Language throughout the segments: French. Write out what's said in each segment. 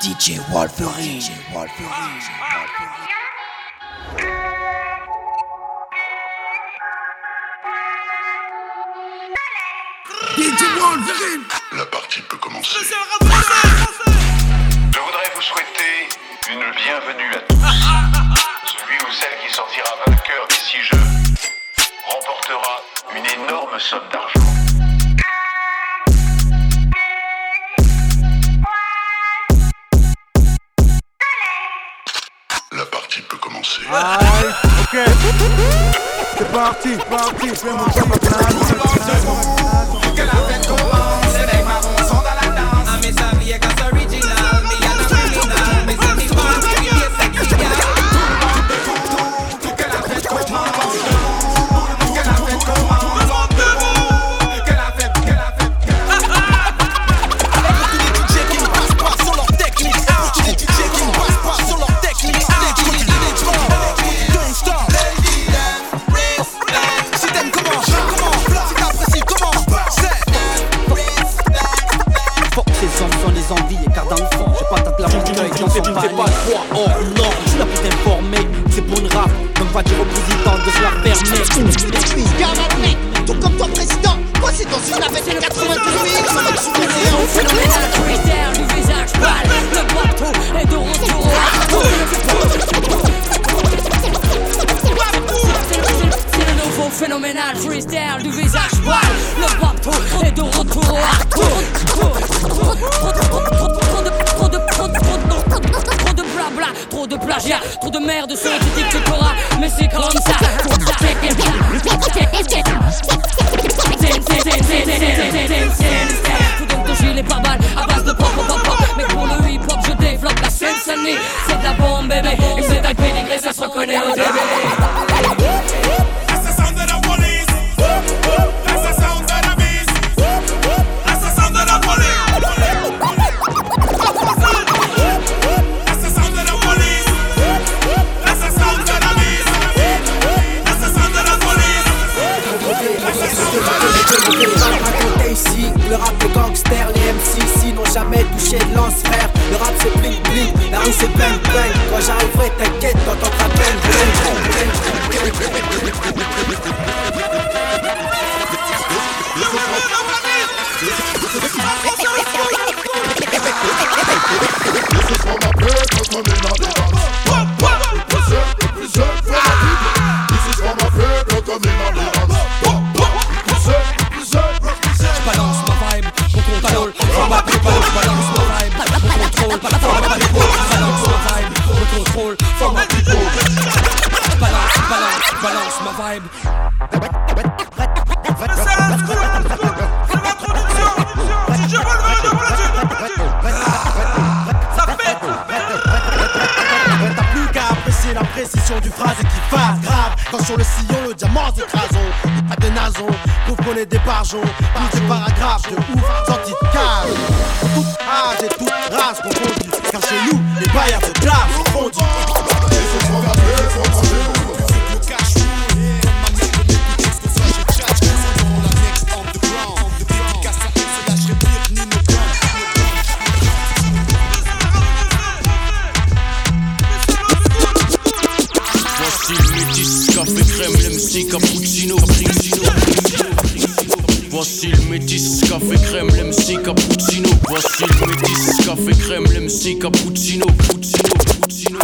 DJ Wolverine. DJ Wolverine. DJ Wolverine. La partie peut commencer. Je voudrais vous souhaiter une bienvenue à tous. Celui ou celle qui sortira vainqueur d'ici jeux remportera une énorme somme d'argent. Aïe, ok. C'est parti, parti, fais mon job que t'auras, mais c'est comme ça. Ça. Tout donc ton gilet pare-balles à base de pop pop pop Mais pour le hip hop je développe la scène sonnée des barjons Plus des paragraphes de ouf sortis de cave. En toute âge et toute race confondue Car chez nous, les bailleurs cappuccino, cappuccino.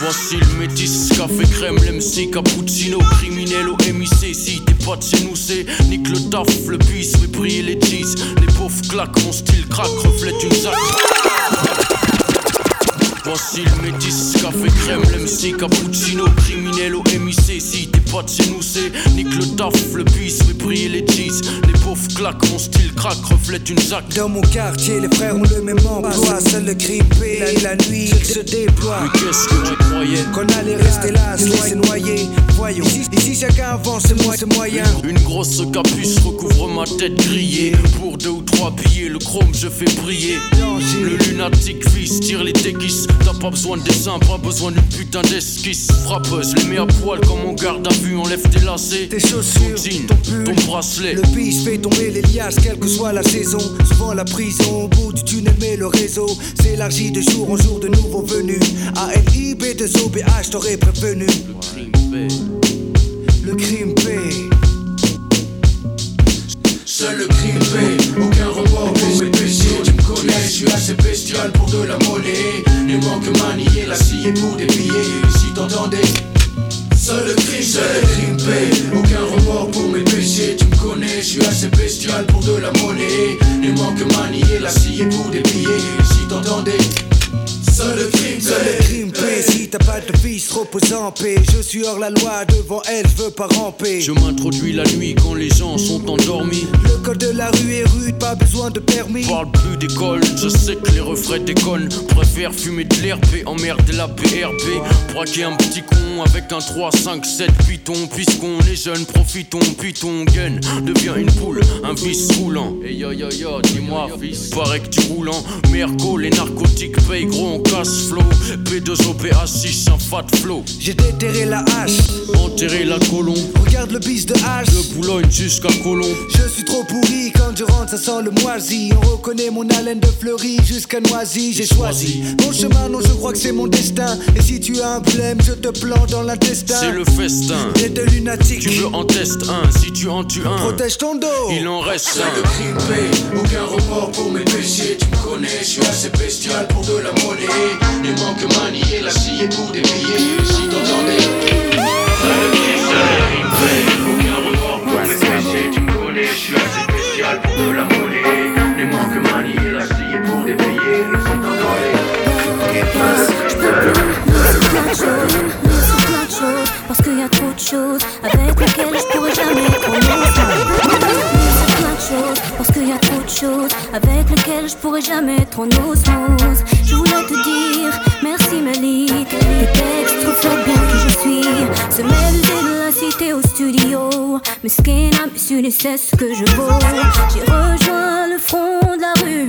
Voici le métis, café crème, l'MC cappuccino. Criminel au MIC, si t'es pas de chez nous, c'est nique le taf, le bis, fait briller les cheese. Les pauvres claquent, mon style craque, reflète une zac. Voici le métis, café crème, l'MC cappuccino, criminel au MIC. Si pas de chez nous, c'est nique le taf, le bis, fait briller les cheese. Les pauvres claquent, mon style craque, reflète une zac. Dans mon quartier, les frères ont le même emploi Seul le grippé, la, la nuit, il se déploie Mais qu'est-ce que tu croyais Qu'on allait rester là, se laisser noyer Voyons, ici, ici chacun avance, c'est moi, c'est moyen Une grosse capuce recouvre ma tête grillée. Pour deux ou trois billets, le chrome je fais briller. Le lunatique vise, tire les déguises. T'as pas besoin de dessin, pas besoin d'une putain d'esquisse. Frappeuse, les mets à poil comme on garde à vu, enlève tes lacets. Tes chaussures, ton jean, ton pull, ton bracelet. Le biche fait tomber les liasses, quelle que soit la saison. Souvent la prison au bout du tunnel, mais le réseau s'élargit de jour en jour de nouveaux venus. ALIB de OBH, t'aurais prévenu. Le crime Seul le crime paie, aucun remords pour mes péchés Tu me connais, je suis assez bestial pour de la monnaie. Ne manque manier la scie pour des billets Si t'entendais Seul le crime, seul le crime Aucun remords pour mes péchés. Tu me connais, je suis assez bestial pour de la monnaie. Ne manque manier la scie pour des billets Si t'entendais Seul le crime, Seul le crime paie. Si t'as pas de vice, repose en paix. Je suis hors la loi, devant elle, je veux pas ramper. Je m'introduis la nuit quand les gens sont endormis. Le code de la rue est rude, pas besoin de permis. Parle plus d'école, je sais que les refrains déconnent. Préfère fumer de l'herbe et emmerder la BRB. Braquer un petit con avec un 3, 5, 7 python. Puisqu'on est jeune, profitons, puis ton gun devient une poule, un vice roulant. Et yo yo yo, dis-moi, fils, paraît que tu roulant. Merco, les narcotiques payent gros cash flow. P2OPA6, un fat flow. J'ai déterré la hache, Enterrer la colombe, regarde le bis de hache. de Boulogne jusqu'à Colombe. Je suis trop pourri, quand je rentre, ça sent le moisi. On reconnaît mon haleine de fleurie jusqu'à Noisy. J'ai choisi mon chemin, non, je crois que c'est mon destin. Et si tu as un problème, je te plante dans l'intestin. C'est le festin. T'es de lunatique, Tu veux en test un, si tu en tues un, protège ton dos. il en reste un. aucun remords pour mes péchés Tu me connais, je suis assez bestial pour de la monnaie Ne manque manier la scie pour des billets Si t'entendais Aucun remords pour mes péchés Tu me connais, je suis assez bestial pour de la monnaie Ne manque manier la scie pour des billets Si plein de choses, c'est plein de choses, parce qu'il y a trop de choses avec lesquelles je je pourrais jamais être en osmose. Je voulais te dire merci Malik, tes textes reflètent bien qui je suis. Se mêler de la cité au studio, mais ce n'a su c'est ce que je vaux. J'ai rejoint le front de la rue.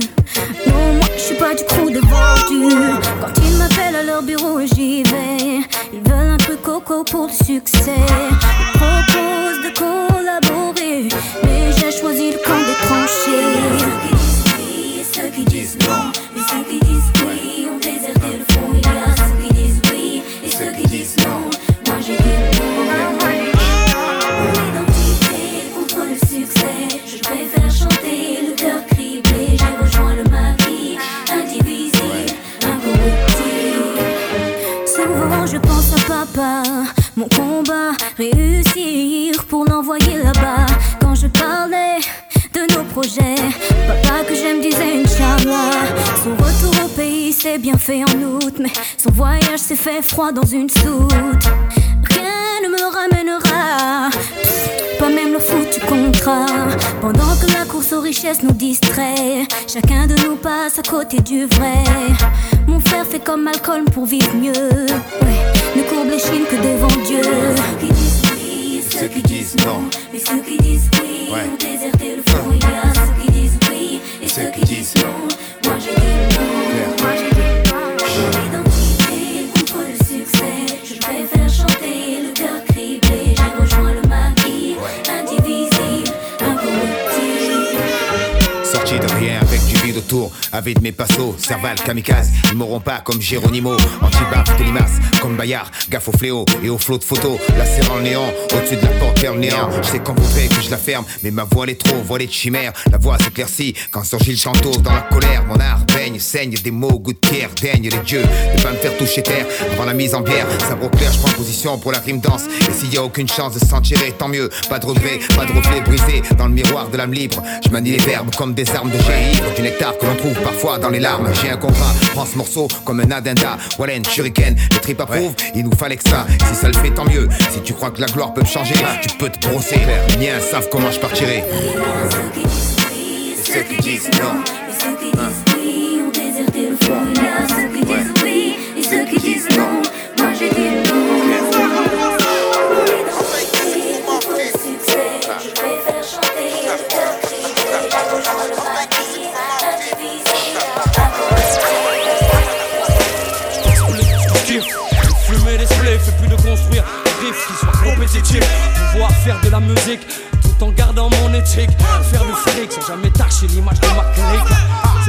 Non, moi je suis pas du crew des vendus. Quand ils m'appellent à leur bureau, j'y vais. Ils veulent un truc coco pour le succès. Ils proposent de collaborer, mais j'ai choisi s'est fait froid dans une soute. Rien ne me ramènera, pas même le foutu contrat. Pendant que la course aux richesses nous distrait, chacun de nous passe à côté du vrai. Mon frère fait comme Malcolm pour vivre mieux. Ouais, ne courbe les chines que devant Dieu. Ceux qui disent oui, ceux qui disent non. Mais ceux qui disent oui ont déserté le fond. Il y a ceux qui disent oui et ceux qui disent non. Avec avec mes passos, cerval, kamikaze, ils m'auront pas comme Géronimo, anti-baf, de limace, comme Bayard, gaffe au fléau et au flot de photos, la serre en néant, au-dessus de la porte le néant, je sais qu'on voudrait que je la ferme, mais ma voix elle est trop voilée de chimère, la voix s'éclaircit quand surgit le chanteau dans la colère, mon art baigne, saigne des mots, goût de pierre, daigne. Les dieux, de pas me faire toucher terre, avant la mise en bière, sabre au clair, je prends position pour la rime danse, et s'il y a aucune chance de s'en tirer, tant mieux, pas de regret, pas de reflet brisé dans le miroir de l'âme libre, je manie les verbes comme des armes de génie, du nectar que l'on trouve parfois dans les larmes. J'ai un contrat, prends ce morceau comme un addenda. Wallen, shuriken, le trip approuve, il nous fallait que ça. Si ça le fait, tant mieux. Si tu crois que la gloire peut me changer, tu peux te brosser. Les miens savent comment je partirai. Ceux qui disent oui, et ceux qui disent non. Et ceux qui disent oui ont déserté le fond. Il y a ceux qui disent oui et ceux qui disent non. Moi j'ai dit non. Pouvoir faire de la musique tout en gardant mon éthique. Faire du fric sans jamais tâcher l'image de ma clique.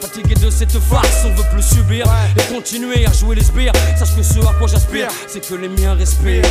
Fatigué de cette farce, on veut plus subir et continuer à jouer les sbires. Sache que ce à quoi j'aspire, c'est que les miens respirent.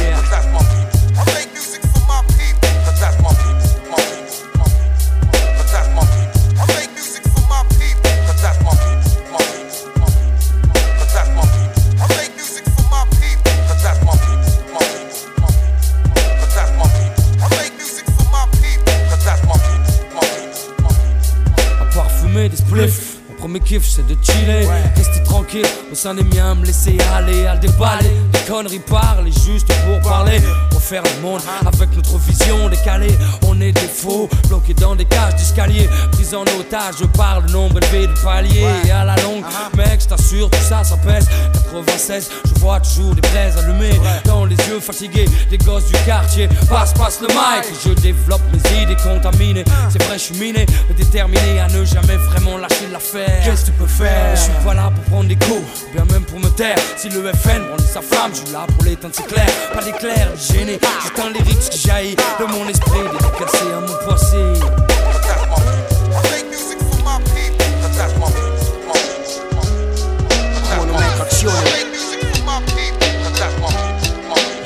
Kiff c'est de chiller, rester tranquille. Au sein des miens, me laisser aller à le déballer. Des conneries parler juste pour parler, refaire le monde avec notre vision décalée. On est des faux, bloqués dans des cages d'escalier, pris en otage par le nombre élevé de paliers. Et à la longue, mec, je t'assure, tout ça, ça pèse. 96, je vois toujours des braises allumées. Dans les yeux fatigués des gosses du quartier. Passe, passe le mic, je développe mes idées contaminées. C'est vrai, je suis miné, mais déterminé à ne jamais vraiment lâcher l'affaire. Qu'est-ce que tu peux faire Je suis pas là pour prendre des coups, bien même pour me taire. Si le FN brandit sa flamme, je suis là pour l'éteindre, c'est clair. Pas d'éclair, gêné, juste un lyrics qui jaillit de mon esprit, dédicacé à mon passé.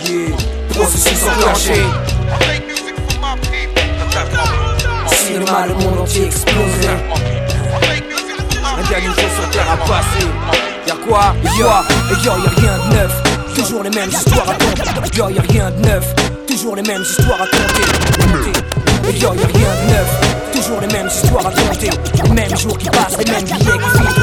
Yeah, processus enclenché. Cinéma, le monde entier explosé. Un dernier jour sur terre à passer. Y'a quoi? Yo, yo, y'a rien de neuf. Toujours les mêmes histoires à compter. Yo, y'a rien de neuf. Toujours les mêmes histoires à compter. Et yo, y'a rien de neuf. Toujours les mêmes histoires à compter. Les mêmes jours qui passent, les mêmes billets qui filent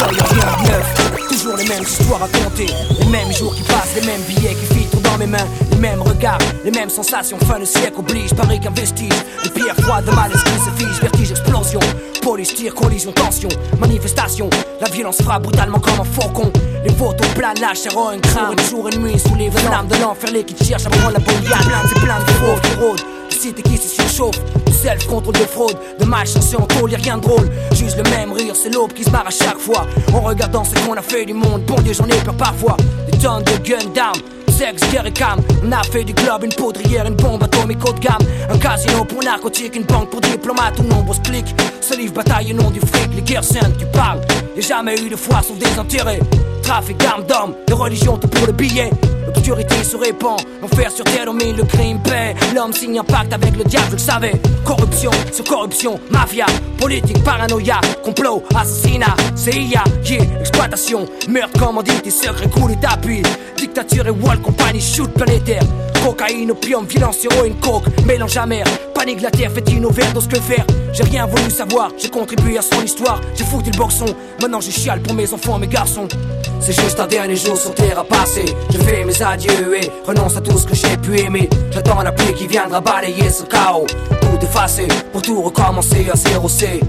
Yo, y'a rien de neuf. Toujours les mêmes histoires à compter. Les mêmes jours qui passent, les mêmes billets qui filtrent dans mes mains. Les mêmes regards, les mêmes sensations. Fin de siècle oblige, pareil qu'un vestige. Les pierres froides de mal esprit se fige, vertige, explosion. Police, tir, collision, tension, manifestation. La violence frappe brutalement comme un faucon. Les photos planent, la chair un craint. Jour et nuit, sous les flammes de l'enfer, les qui cherchent à prendre la bouillade. C'est plein de faux qui rôdent. Cité qui se surchauffe. Du self-contrôle de fraude, de malchance en tôle, y'a rien de drôle. Juste le même rire, c'est l'aube qui se marre à chaque fois. En regardant ce qu'on a fait du monde, bon Dieu, j'en ai peur parfois. Des tonnes de guns d'armes. Sexe, guerre et cam, on a fait du globe, une poudrière, une bombe atomique haut de gamme. Un casino pour narcotique, une banque pour diplomates ou nombreux clics Ce livre bataille au nom du fric, les guerres saintes, tu parles. Y'a jamais eu de foi sauf des Trafic d'armes d'hommes, de religion, tout pour le billet. L'obscurité se répand, l'enfer sur terre domine le crime paix. L'homme signe un pacte avec le diable, je le savais Corruption sur corruption, mafia, politique, paranoïa Complot, assassinat, CIA, yeah, exploitation Meurtre, commandite et secret coulé d'appui. Dictature et wall compagnie, shoot planétaire. Cocaïne, opium, violence, héroïne, coke, mélange amer Panique la terre, fait une overdose, que faire. J'ai rien voulu savoir, j'ai contribué à son histoire. J'ai foutu le boxon, maintenant je chiale pour mes enfants, mes garçons c'est juste un dernier jour sur terre à passer. Je fais mes adieux et renonce à tout ce que j'ai pu aimer. J'attends la pluie qui viendra balayer ce chaos. Tout effacer pour tout recommencer à zéro C.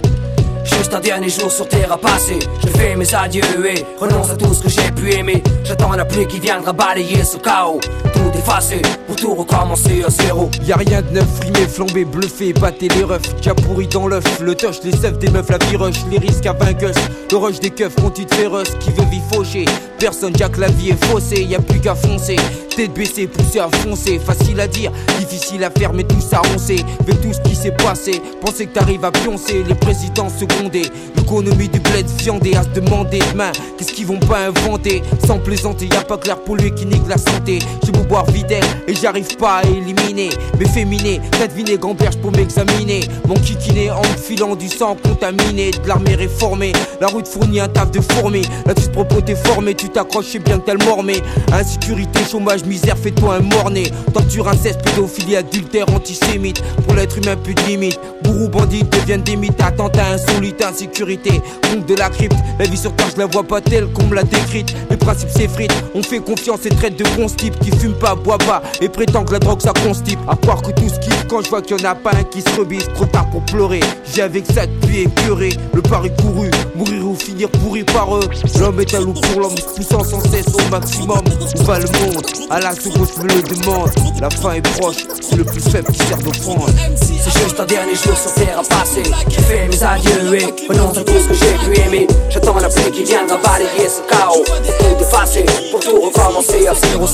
Juste un dernier jour sur terre à passer. Je fais mes adieux et renonce à tout ce que j'ai pu aimer. J'attends la pluie qui viendra balayer ce chaos. Tout effacer pour tout recommencer à zéro. Y'a rien de neuf, frimé, flambé, bluffé, batté les refs. Déjà pourri dans l'œuf, le touch, les seufs des meufs, la viroche, les risques à vainqueuse. Le rush des keufs, conduite féroce, qui veut vie faucher. Personne, que la vie est faussée, y a plus qu'à foncer. Tête baissée, poussée à foncer. Facile à dire, difficile à faire, mais tout ça on sait. Tout ce qui s'est passé, penser que t'arrives à pioncer. Les présidents secondés, l'économie du bled viandé à se demander demain. Qu'est-ce qu'ils vont pas inventer? Sans plaisanter, y a pas clair pour lui qui nique la santé. J'ai beau boire videl et j'arrive pas à éliminer. Mais féminé, t'as deviné gamberge pour m'examiner. Mon kikiné en filant du sang contaminé. De l'armée réformée, la route fournit un taf de fourmi. Là tu te propos tu t'accroches, c'est bien que t'as le mormé. Insécurité, chômage, misère, fais-toi un morné. Torture, inceste, pédophilie, adultère, antisémite. Pour l'être humain, plus de limite. Bourreaux, bandits deviennent des mythes. Attentat insolite, insécurité. Compte de la crypte. La vie sur terre, je la vois pas telle qu'on me l'a décrite. Les principes s'effritent. On fait confiance et traite de bons qui fument pas, boit pas. Et prétend que la drogue ça constipe. À croire que tout ce qui quand je vois qu'il y en a pas un qui se rebise. Trop tard pour pleurer. J'ai avec ça Le pari couru. Mourir ou finir pourri par eux. L'homme est un loup pour l'homme, poussant sans cesse au maximum. Où va le monde? À la seconde, je me le demande. La fin est proche, c'est le plus faible qui sert d'offrande. C'est juste un dernier jour sur terre à passer. J'ai fait mes adieux et renonce à tout ce que j'ai pu aimer. J'attends la pluie qui viendra balayer ce chaos. Pour tout effacer, pour tout recommencer à zéro.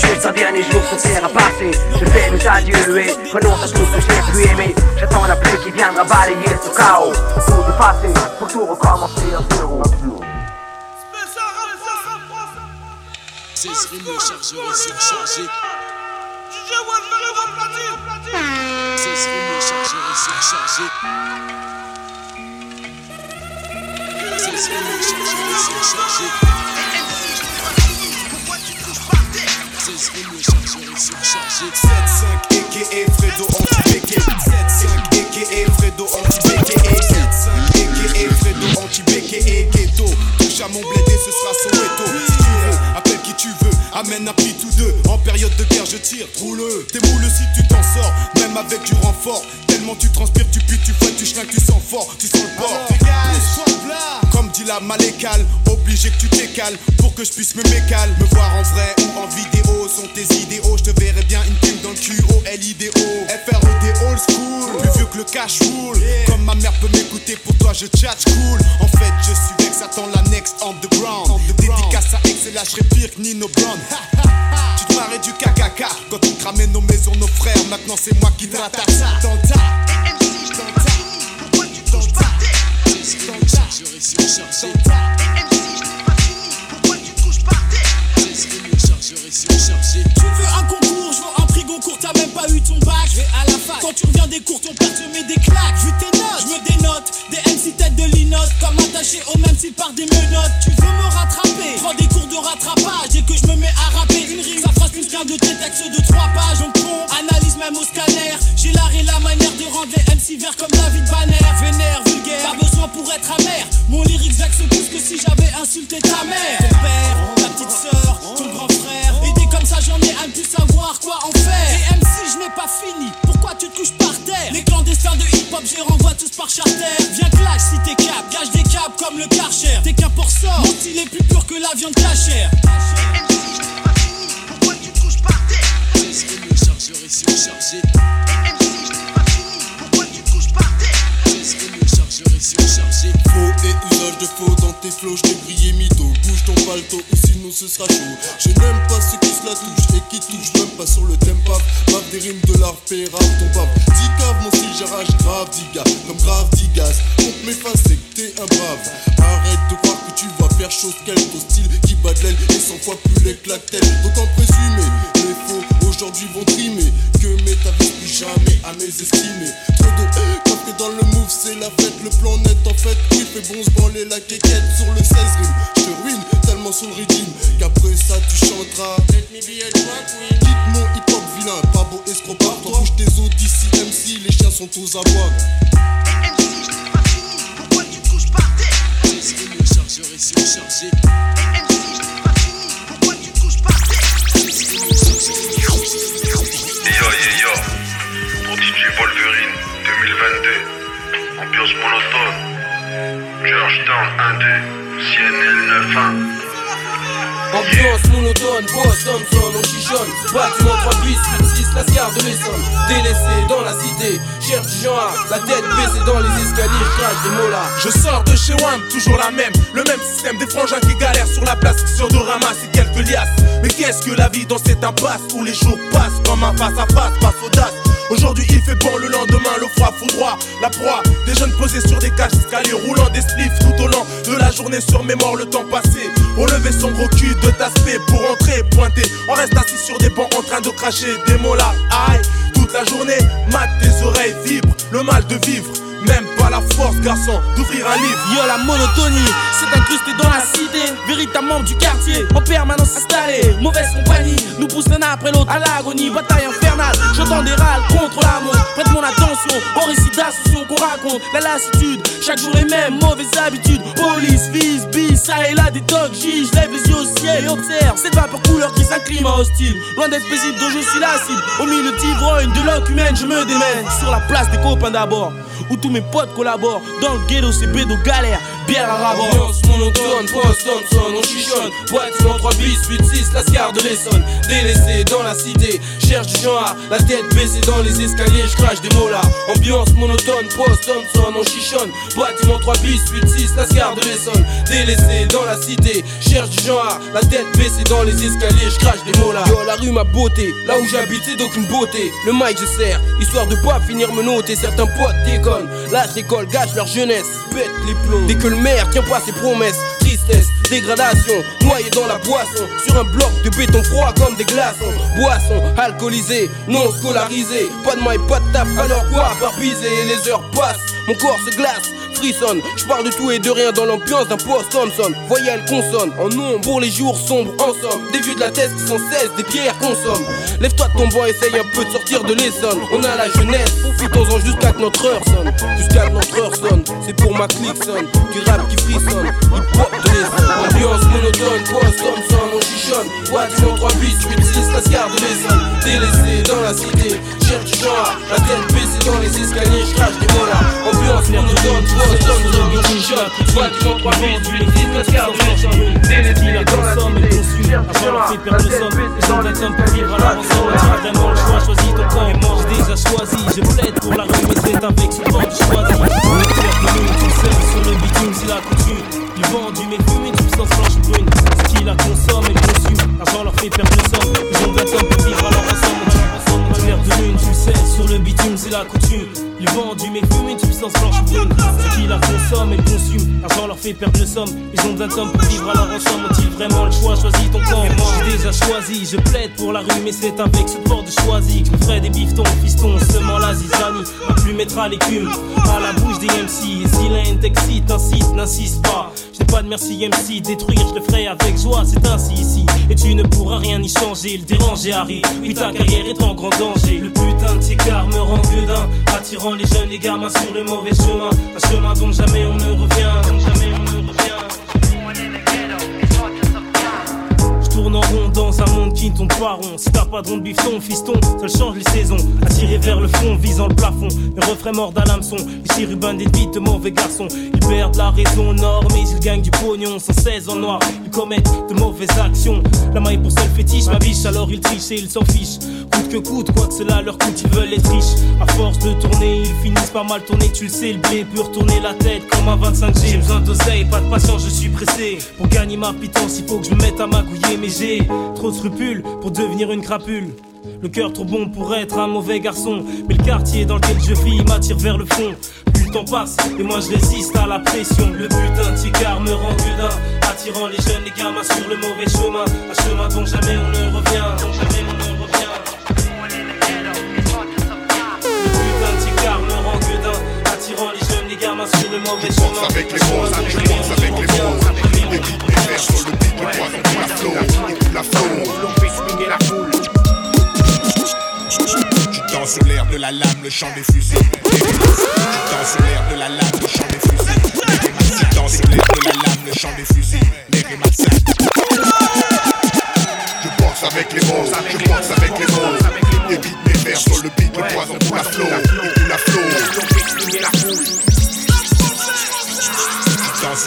Juste un dernier jour sur terre à passer. Je fais mes adieux et renonce à tout ce que j'ai pu aimer. J'attends la pluie qui viendra balayer ce chaos. Pour tout effacer, pour tout recommencer à zéro. Ces rimes chargeurs surchargés. Surchargés. Ces rimes chargeurs surchargés. Ces rimes. 7-5 aka Fredo anti-béqué 7-5 aka Fredo anti-béqué 7-5 aka Fredo et ghetto Touche à mon bled et ce sera tu veux, Amène un prix tous deux. En période de guerre je tire, roule T'es moule si tu t'en sors. Même avec du renfort. Tellement tu transpires, tu pues, tu fouettes, tu schlingues, tu sens fort. Tu sens le port. Comme dit la malécale. Obligé que tu t'écales. Pour que je puisse me mécale Me voir en vrai ou en vidéo. Sont tes idéaux. Je te verrai bien une plume dans le Q-O-L-I-D-O F-R-O-D old school. Plus vieux que le cash roule Comme ma mère peut m'écouter Pour toi je tchatch cool. En fait je suis Vex Attends la next underground Dédicace à là je pire que Tu te marrais du KKK Quand tu cramais nos maisons, nos frères Maintenant c'est moi qui te Dans chargeurs et surchargés. Ces rimes chargeurs et surchargés. Tu veux un concours, je veux un prix Goncourt, t'as même pas eu ton bac. Je vais à la fac. Quand tu reviens des cours, ton père te met des claques. Vu tes notes, je me dénote. Des MC tête de linote, comme attaché au même style par des menottes. Tu veux me rattraper, comme David Banner. Vénère, vulgaire, pas besoin pour être amer. Mon lyrique vexe plus que si j'avais insulté ta mère. Ton père, ta petite sœur, ton grand frère. Aidé comme ça, j'en ai un de plus savoir quoi en faire. Et MC, je n'ai pas fini. Pourquoi tu te couches par terre? Les clandestins de hip-hop, je les renvoie tous par charter. Viens clash si t'es cap, gage des câbles comme le karcher. T'es qu'un pour sort, mon style est plus pur que la viande cachère. Ces rimes chargeurs et surchargés. Ces surchargés. Faux et usage de faux dans tes flots, je brillé mytho. Bouge ton palto ou sinon ce sera chaud. Je n'aime pas ceux qui se la touchent et qui touchent même pas sur le tempo. Bave des rimes de l'art, rap ton bave. Dis cave, mon style, j'arrache grave, diga. Comme grave, digas. Contre mes faces, c'est que t'es un brave. Arrête de croire que tu vas faire chose quelque style qui bat de l'aile et 100 fois plus les claquettes. Donc en présumé, les faux aujourd'hui vont trimer. Que m'établis plus jamais à mes estimés. Trop de quand que dans le move, c'est la fête. Le plan net en fait, oui, fait bon se branler la quéquette sur le 16 rimes. Je te ruine tellement sur le rythme qu'après ça tu chanteras. Let me be a drag queen. Quitte mon hip hop vilain, pas beau escroc. Toi, bouge tes os d'ici MC, les chiens sont tous à boire. Ces rimes chargeurs et surchargés. Yo yo yo, pour DJ Wolverine 2022, ambiance monotone, Georgetown 1-2, CNL 9-1. Ambiance monotone, boss, Thompson, on chichonne. Bâtiment 3 bis, 8, 6, la gare de l'Essonne Délaissé dans la cité, cherche du genre. La tête baissée dans les escaliers, crache des mots là Je sors de chez WAM, toujours la même. Le même système des frangins qui galèrent sur la place. Sur de ramasser quelques liasses. Mais qu'est-ce que la vie dans cette impasse Où les jours passent comme un face à face, passe audace? Aujourd'hui il fait bon, le lendemain le froid foudroie La proie, des jeunes posés sur des cages escaliers Roulant des spliffs tout au long de la journée Sur mémoire le temps passé Relever son gros cul de taspé pour entrer pointer On reste assis sur des bancs en train de cracher des mots là Aïe, toute la journée, mat tes oreilles vibrent Le mal de vivre même pas la force, garçon, d'ouvrir un livre. Yo, la monotonie, c'est incrusté dans la cité. Véritable membre du quartier, en permanence installé. Mauvaise compagnie, nous pousse l'un après l'autre à l'agonie. Bataille infernale, j'entends des râles contre l'amour. Prête mon attention au récit d'ascension qu'on raconte. La lassitude, chaque jour les mêmes mauvaises habitudes. Police, fils, bis, ça et là des dogs, je lève les yeux au ciel et observe. Cette vapeur couleur qui climat hostile. Loin d'être paisible, dont je suis la cible. Au milieu d'ivrogne, de l'oc humaine, je me démène. Sur la place des copains d'abord où tous mes potes collaborent. Dans le ghetto, c'est bédo galère, bière à rabord. Ambiance monotone, post Thompson, on chichonne. Bâtiment 3 bis, 8, 6, la scar de l'Essonne. Délaissé dans la cité, cherche du genre, la tête baissée dans les escaliers, je crache des mots là. Ambiance monotone, post Thompson, on chichonne. Bâtiment 3 bis, 8, 6, la scar de l'Essonne. Délaissé dans la cité, cherche du genre, la tête baissée dans les escaliers, je crache des mots là. Yo, la rue m'a beauté, là où j'habite, c'est d'aucune beauté. Le mic, je sers, histoire de pas finir me noter. Certains potes la l'école gâche leur jeunesse, pète les plombs. Dès que le maire tient pas ses promesses, tristesse, dégradation, noyé dans la boisson. Sur un bloc de béton froid comme des glaçons. Boisson, alcoolisé, non scolarisé. Pas de maille, pas de taf, alors quoi, par biser. Les heures passent, mon corps se glace. Frissonne. Je parle de tout et de rien dans l'ambiance d'un post Thompson. Voyelle consonne en nombre pour les jours sombres en somme. Des vues de la tête qui sont 16, des pierres consomment. Lève-toi de ton banc, essaye un peu de sortir de l'essonne. On a la jeunesse, profitons-en jusqu'à que notre heure sonne. Jusqu'à que notre heure sonne, c'est pour ma clique sonne. Du rap qui frissonne, hip de l'essonne. Ambiance monotone, post Thompson, on chichonne. Bâtiment 3 bis, 8, 6, la de. Délaissé dans la cité, cherche du. La tête baissée dans les escaliers, je crache des là. Ambiance monotone, post Thompson, on chichonne. Bâtiment 3 bis, 8, 6, la scar de l'essonne. Délaissé dans la cité, cherche du genre. La tête baissée dans les escaliers, je crache. Vraiment le choix, choisis ton camp. J'ai déjà choisi, je plaide pour la rue, mais c'est avec ce cœur de l'eau, tu sais, sur le bitume, c'est la coutume. Du vendu, mais fume une substance blanche brune. Ce qui la consomme et consume. L'argent leur fait perdre le somme. Ils ont de somme pour vivre à leur ensemble. Le clair de lune, tu sais, sur le bitume, c'est la coutume. Du vendu, mais fume une substance blanche brune. Ce qui la consomme et consume. L'argent leur fait perdre le somme. Ils ont de somme pour vivre à leur ensemble. Ont-ils vraiment le choix, choisis ton camp. J'ai déjà choisi, je plaide pour la rue, mais c'est avec ce port de choisi que je ferai des bifetons, fiston, semant la zizanie. Ma plume mettra l'écume à la bouche des MC. Et si l'un n'insiste pas. Pas de merci MC, détruire, je le ferai avec joie, c'est ainsi ici. Et tu ne pourras rien y changer, le déranger arrive. Oui, ta carrière est en grand danger. Le putain de ticard me rend gueudin, attirant les jeunes, les gamins sur le mauvais chemin. Un chemin dont jamais on ne revient, tourne en rond dans un monde qui ne tombe pas rond. Si t'as pas de rond de bifton, fiston, ça change les saisons. Attiré vers le fond, visant le plafond. Mes refrains mordent à l'hameçon. Ici, vies de mauvais garçons. Ils perdent la raison nord, mais ils gagnent du pognon. Sans 16 en noir, ils commettent de mauvaises actions. La maille pour seul fétiche, ma biche, alors ils trichent et ils s'en fichent. Coûte que coûte, quoi que cela leur coûte, ils veulent être riches. À force de tourner, ils finissent pas mal tourner. Tu le sais, le blé peut retourner la tête comme un 25G. J'ai besoin d'oseille, pas de patience, je suis pressé. Pour gagner ma pitance, il faut que je me mette à magouiller, mais j'ai trop de scrupules pour devenir une crapule. Le cœur trop bon pour être un mauvais garçon. Mais le quartier dans lequel je vis m'attire vers le fond. Plus le temps passe et moi je résiste à la pression. Le putain de ticard me rend gudin. Attirant les jeunes, les gamins sur le mauvais chemin. Un chemin dont jamais on ne revient. Dont jamais on ne revient. Le putain de ticard me rend gudin. Attirant les jeunes, les gamins sur le mauvais chemin. avec les mots, je pense avec les mots. Vers sur le beat, le poison pour la flow, écoute la flow. La. Tu danses sur l'air de la lame, le chant des fusils. Tu danses sur l'air de la lame, le chant des fusils. Tu danses l'air de la lame, le chant des fusils. Les. Je pense avec les mots, je pense avec les mots. Écoute mes sur le beat, le poison pour la flow, écoute la flow. L'on fait swinguer la.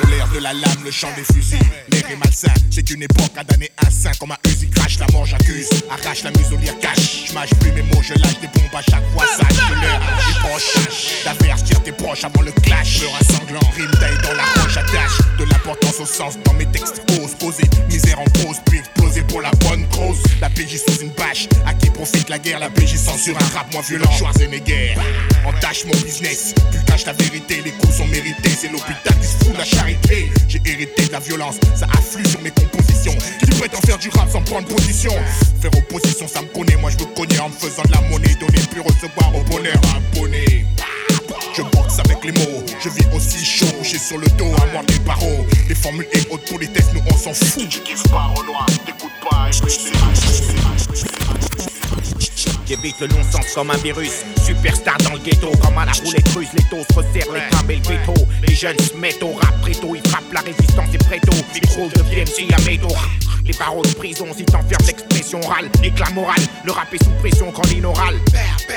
L'air de la lame, le chant des fusils. L'air est malsain, c'est une époque à damner un saint. Comme un Uzi crache la mort, j'accuse. Arrache la muselière, cache. Je mâche plus mes mots, je lâche des bombes à chaque fois. Sache que l'heure est proche. D'averse, tire tes proches avant le clash. Peur un sanglant, rime taille dans la roche, attache. De l'importance au sens dans mes textes. Ose poser, misère en pause, puis exploser pour la bonne cause. La PJ sous une bâche. À qui profite la guerre, la PJ censure un rap moins violent. Schwarzenegger, entache mon business. Puis cache la vérité, les coups sont mérités. C'est l'hôpital la charité. J'ai hérité de la violence, ça afflue sur mes compositions. Qui prétend faire du rap sans prendre position? Faire opposition, ça me connaît. Moi je me connais en me faisant de la monnaie. Donner puis recevoir au bonheur un bonnet. Je boxe avec les mots, je vis aussi chaud, j'ai sur le dos à moi des barreaux. Les formules et autres politesses, nous on s'en fout. Tu kiffes pas Renoir, t'écoutes pas, J'évite le non-sens comme un virus. Superstar dans le ghetto, comme à la roulette russe. Les taux se resserrent, les crânes et le veto. Les jeunes se mettent au rap préto. Ils frappent la résistance et préto. Micro de VMC à métaux. Les barreaux de prison, si t'enfermes l'expression orale. Éclat moral, le rap est sous pression quand l'inoral.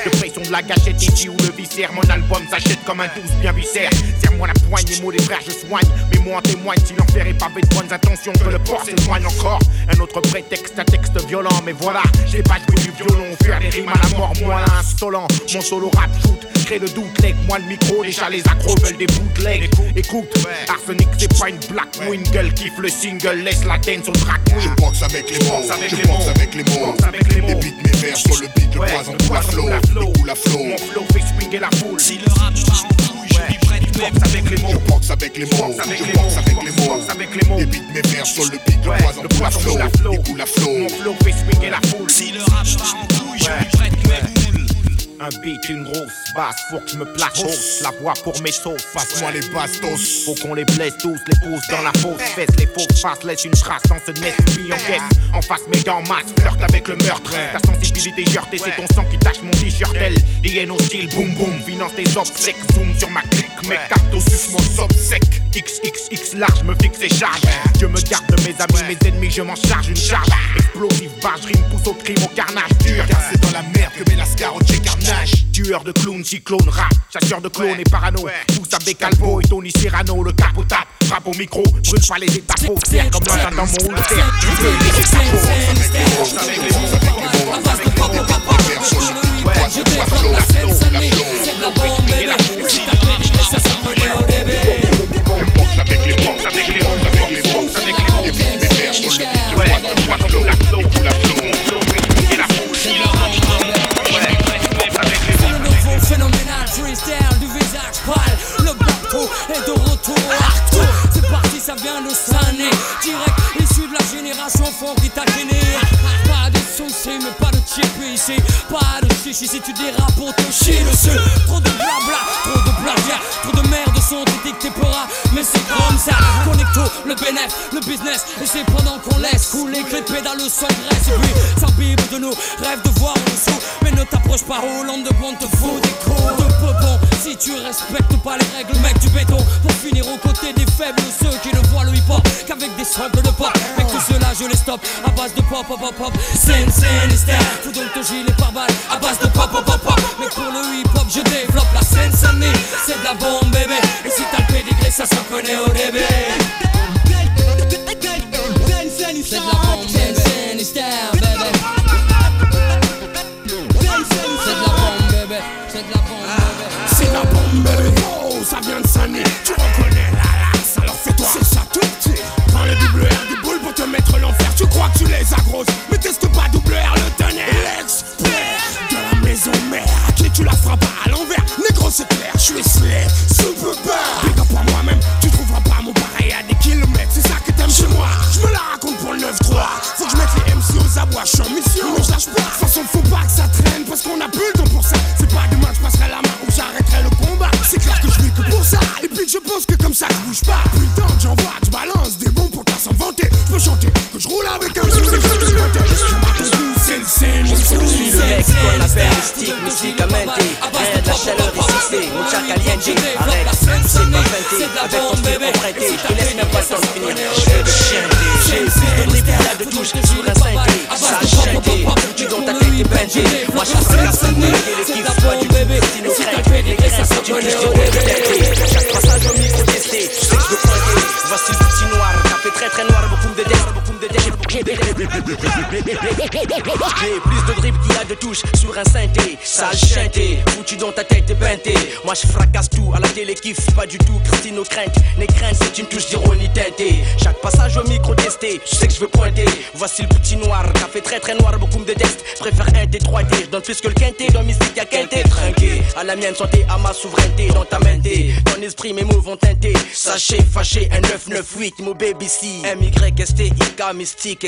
De pression de la gâchette ici ou le viscère. Mon album s'achète comme un douce bien viscère. Serre-moi la poigne, les mots des frères, je soigne. Mais moi en témoigne si l'enfer est pavé de bonnes intentions. Que le port s'éloigne encore. Un autre prétexte, un texte violent. Mais voilà, j'ai pas du violon. Faire des rimes à la mort, moi l'insolent. Mon solo rap shoot, crée le doute, leg moi le micro. Déjà les accros veulent des bootlegs. Écoute, Arsenic c'est pas une black wingle. Kiffe le single, laisse la dance au track. Je boxe avec les mots, je boxe avec les mots. Les beats, mes vers sur le beat, je poison tout la flow, le la flow. Mon flow fait swinguer la foule. Si le rap part en couille, je boxe avec les mots. Je boxe avec les mots, je boxe avec les mots. avec les mots. Mes vers sur le beat, je poison tout la flow, le la flow. Mon flow fait swinguer la foule. Si le rap part en couille, je suis prêt un beat, une grosse basse, faut que je me place hausse. La voix pour mes sauces, passe-moi les bastos. Faut qu'on les blesse tous, les pousse dans la fausse fesse. Les fausses faces laissent une trace dans ce esprit en quête. En face, mes gants masse, flirte avec le meurtre. Ta sensibilité heurtée, c'est ton sang qui tâche mon t-shirt. Elle, au style, boum boum. Finance tes obsèques, zoom sur ma clique. Mes cartes sus mon sob sec. XXX large, me fixe et charge. Je me garde de mes amis, mes ennemis, je m'en charge une charge. Explosive, barge, rime, pousse au crime, au carnage dur. Car c'est dans la merde que met la scar au Tueur de clowns, cyclone, rap, chasseur de clones et parano. Tous avec Calvo et Tony Serrano, le cap au tap, rap au micro, brûle pas les étapes, serre comme l'un dans mon terre. Tu veux les étapes, avec les mots, avec les mots, avec les mots, je développe la scène, c'est de la bombe, bébé. Si t'as pris, ça s'appelait au début. Avec les mots, avec les mots, avec les mots, avec les mots, les beats, mes vers sur le beat, ouais, la flow, la flow, la flow, et la Chichi si tu dérapes pour te chier dessus Trop de blabla, trop de plagiat Trop de merde sont dictés pora Mais c'est comme ça. Connecto, le bénéf, le business. Et c'est pendant qu'on laisse couler que les pédales s'engraissent Et puis ça bible de nous, rêve de voir en dessous. Mais ne t'approche pas Hollande de te fout des coups. De peupon Si tu respectes pas les règles mec du béton. Pour finir aux côtés des faibles Ceux qui ne voient le hip hop qu'avec des samples de pop. Mec tout cela je les stoppe. À base de pop pop pop pop. Scène style Fous donc ton gilet par balle. À base de pop pop pop pop. Mais pour le hip hop je développe la scène C'est de la bombe bébé. Et si t'as le pédigré ça s'en connaît au début. C'est de la bombe bébé les as grosses Mais teste pas double R le tonnerre L'expert de la maison mère. À qui tu la feras pas à l'envers. Négro c'est clair je suis slay Super J'ai plus de dribble qu'il y a de touches sur un synthé. Sale chanté, foutu dans ta tête peinté Moi je fracasse tout, à la télé kiffe pas du tout Christine aux craintes, les craintes c'est une touche d'ironie teintée. Chaque passage au micro testé, je sais que je veux pointer. Voici le petit noir, café très très noir, beaucoup me détestent. Préfère un t 3D, je donne plus que le quinté. Dans mystique y'a quinté, trinqué. À la mienne santé, à ma souveraineté Dans ta mente, ton esprit mes mots vont teinter. Sachez, fâché, un 998, mon baby si MYST, IK, mystique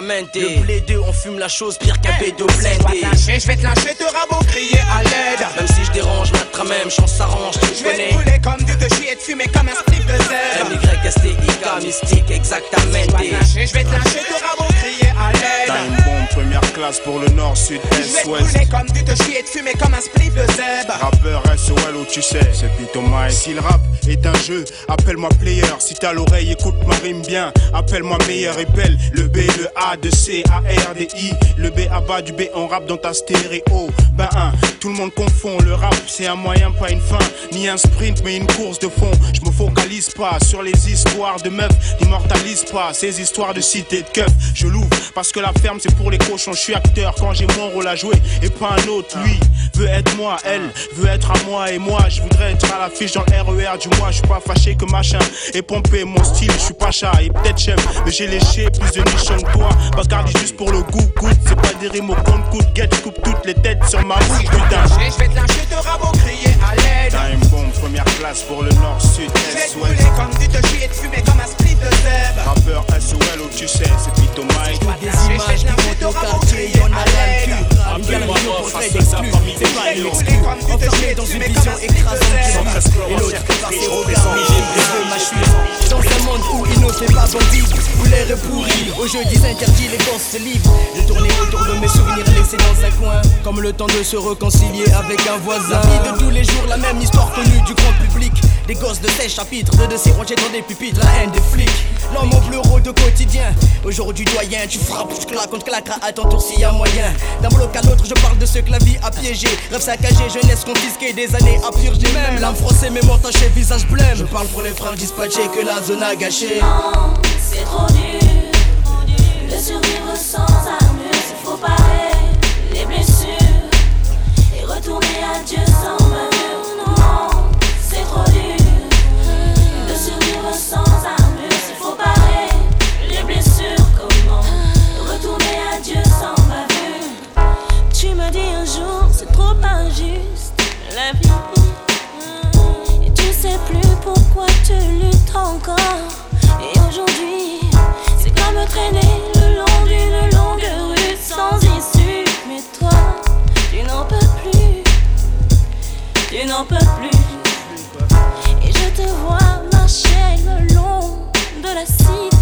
exactement. Le blé deux, on fume la chose pire qu'un B2 blindé. Je vais te lâcher, te rabot, crier à l'aide. Même si je dérange, notre même chance s'arrange, tu Je vais connais. te comme du te chier et te fumer comme un slip de zèbre. MYSTIK, mystique, exactement. Je vais te lâcher, te rabot, crier à T'as l'aide. une bombe première classe pour le nord, sud, Je vais est, te ouest. comme du te chier et te fumer comme un split de zèbre. Rappeur SOL où tu sais, c'est Pito Mike. Si le rap est un jeu, appelle-moi player. Si t'as l'oreille, écoute ma rime bien. Appelle-moi meilleur et belle. Le B, le A, de C, A, R, D, I. Le B à bas du B, on rappe dans ta stéréo. Ben un, tout le monde confond. Le rap, c'est un moyen, pas une fin. Ni un sprint, mais une course de fond. Je me focalise pas sur les histoires de meufs. N'immortalise pas ces histoires de cité de keuf. Je l'ouvre parce que la ferme, c'est pour les cochons. Je suis acteur quand j'ai mon rôle à jouer et pas un autre. Lui veut être moi, elle veut être à moi et moi. Je voudrais être à l'affiche dans le RER du mois. Je suis pas fâché que machin et pompé mon style. Je suis pas chat et peut-être chef, mais j'ai léché plus de nichons que toi. Bacardi juste pour le goût, goût. C'est pas des rimes au compte coûte. Get, je coupe toutes les têtes sur ma bouche, putain. Je vais te lâcher, te rabot, crier à l'aide. T'as une bombe première classe pour le nord, sud, Je vais est, te ouest. comme du te chier te fumer comme un split de zèbre. Rappeur SOL où tu sais, c'est Pito Mike. Des images qui montent au quartier, y'en a le cul. Au portrait d'exclus, c'est pas une exclue. Enfermé dans une vision écrasante Et l'autre par ses regards, je veux ma chute. Dans un monde où il n'ose pas bandit, où l'air est pourri, aux jeudis interdits, les gosses se livrent. J'ai tourné autour de mes souvenirs laissés dans un coin, comme le temps de se réconcilier avec un voisin. La vie de tous les jours, la même histoire connue du grand public. Des gosses de 16 chapitres, de dossiers rangés dans des pupitres, la haine des flics. L'homme au pleureau de quotidien. Aujourd'hui, doyen, tu frappes, je claque, on te claquera à ton tour s'il y a moyen. D'un bloc à l'autre, je parle de ce que la vie a piégé. Rêve saccagé, jeunesse confisquée, des années à purger. Même l'âme froissée, mémoire tachée, visage blême. Je parle pour les frères dispatchés que la zone a gâché. C'est trop dur de survivre sans armure. Faut parer les blessures et retourner à Dieu sans mesure. Et aujourd'hui, c'est comme traîner le long d'une longue rue sans issue. Mais toi, tu n'en peux plus. Tu n'en peux plus. Et je te vois marcher le long de la cité.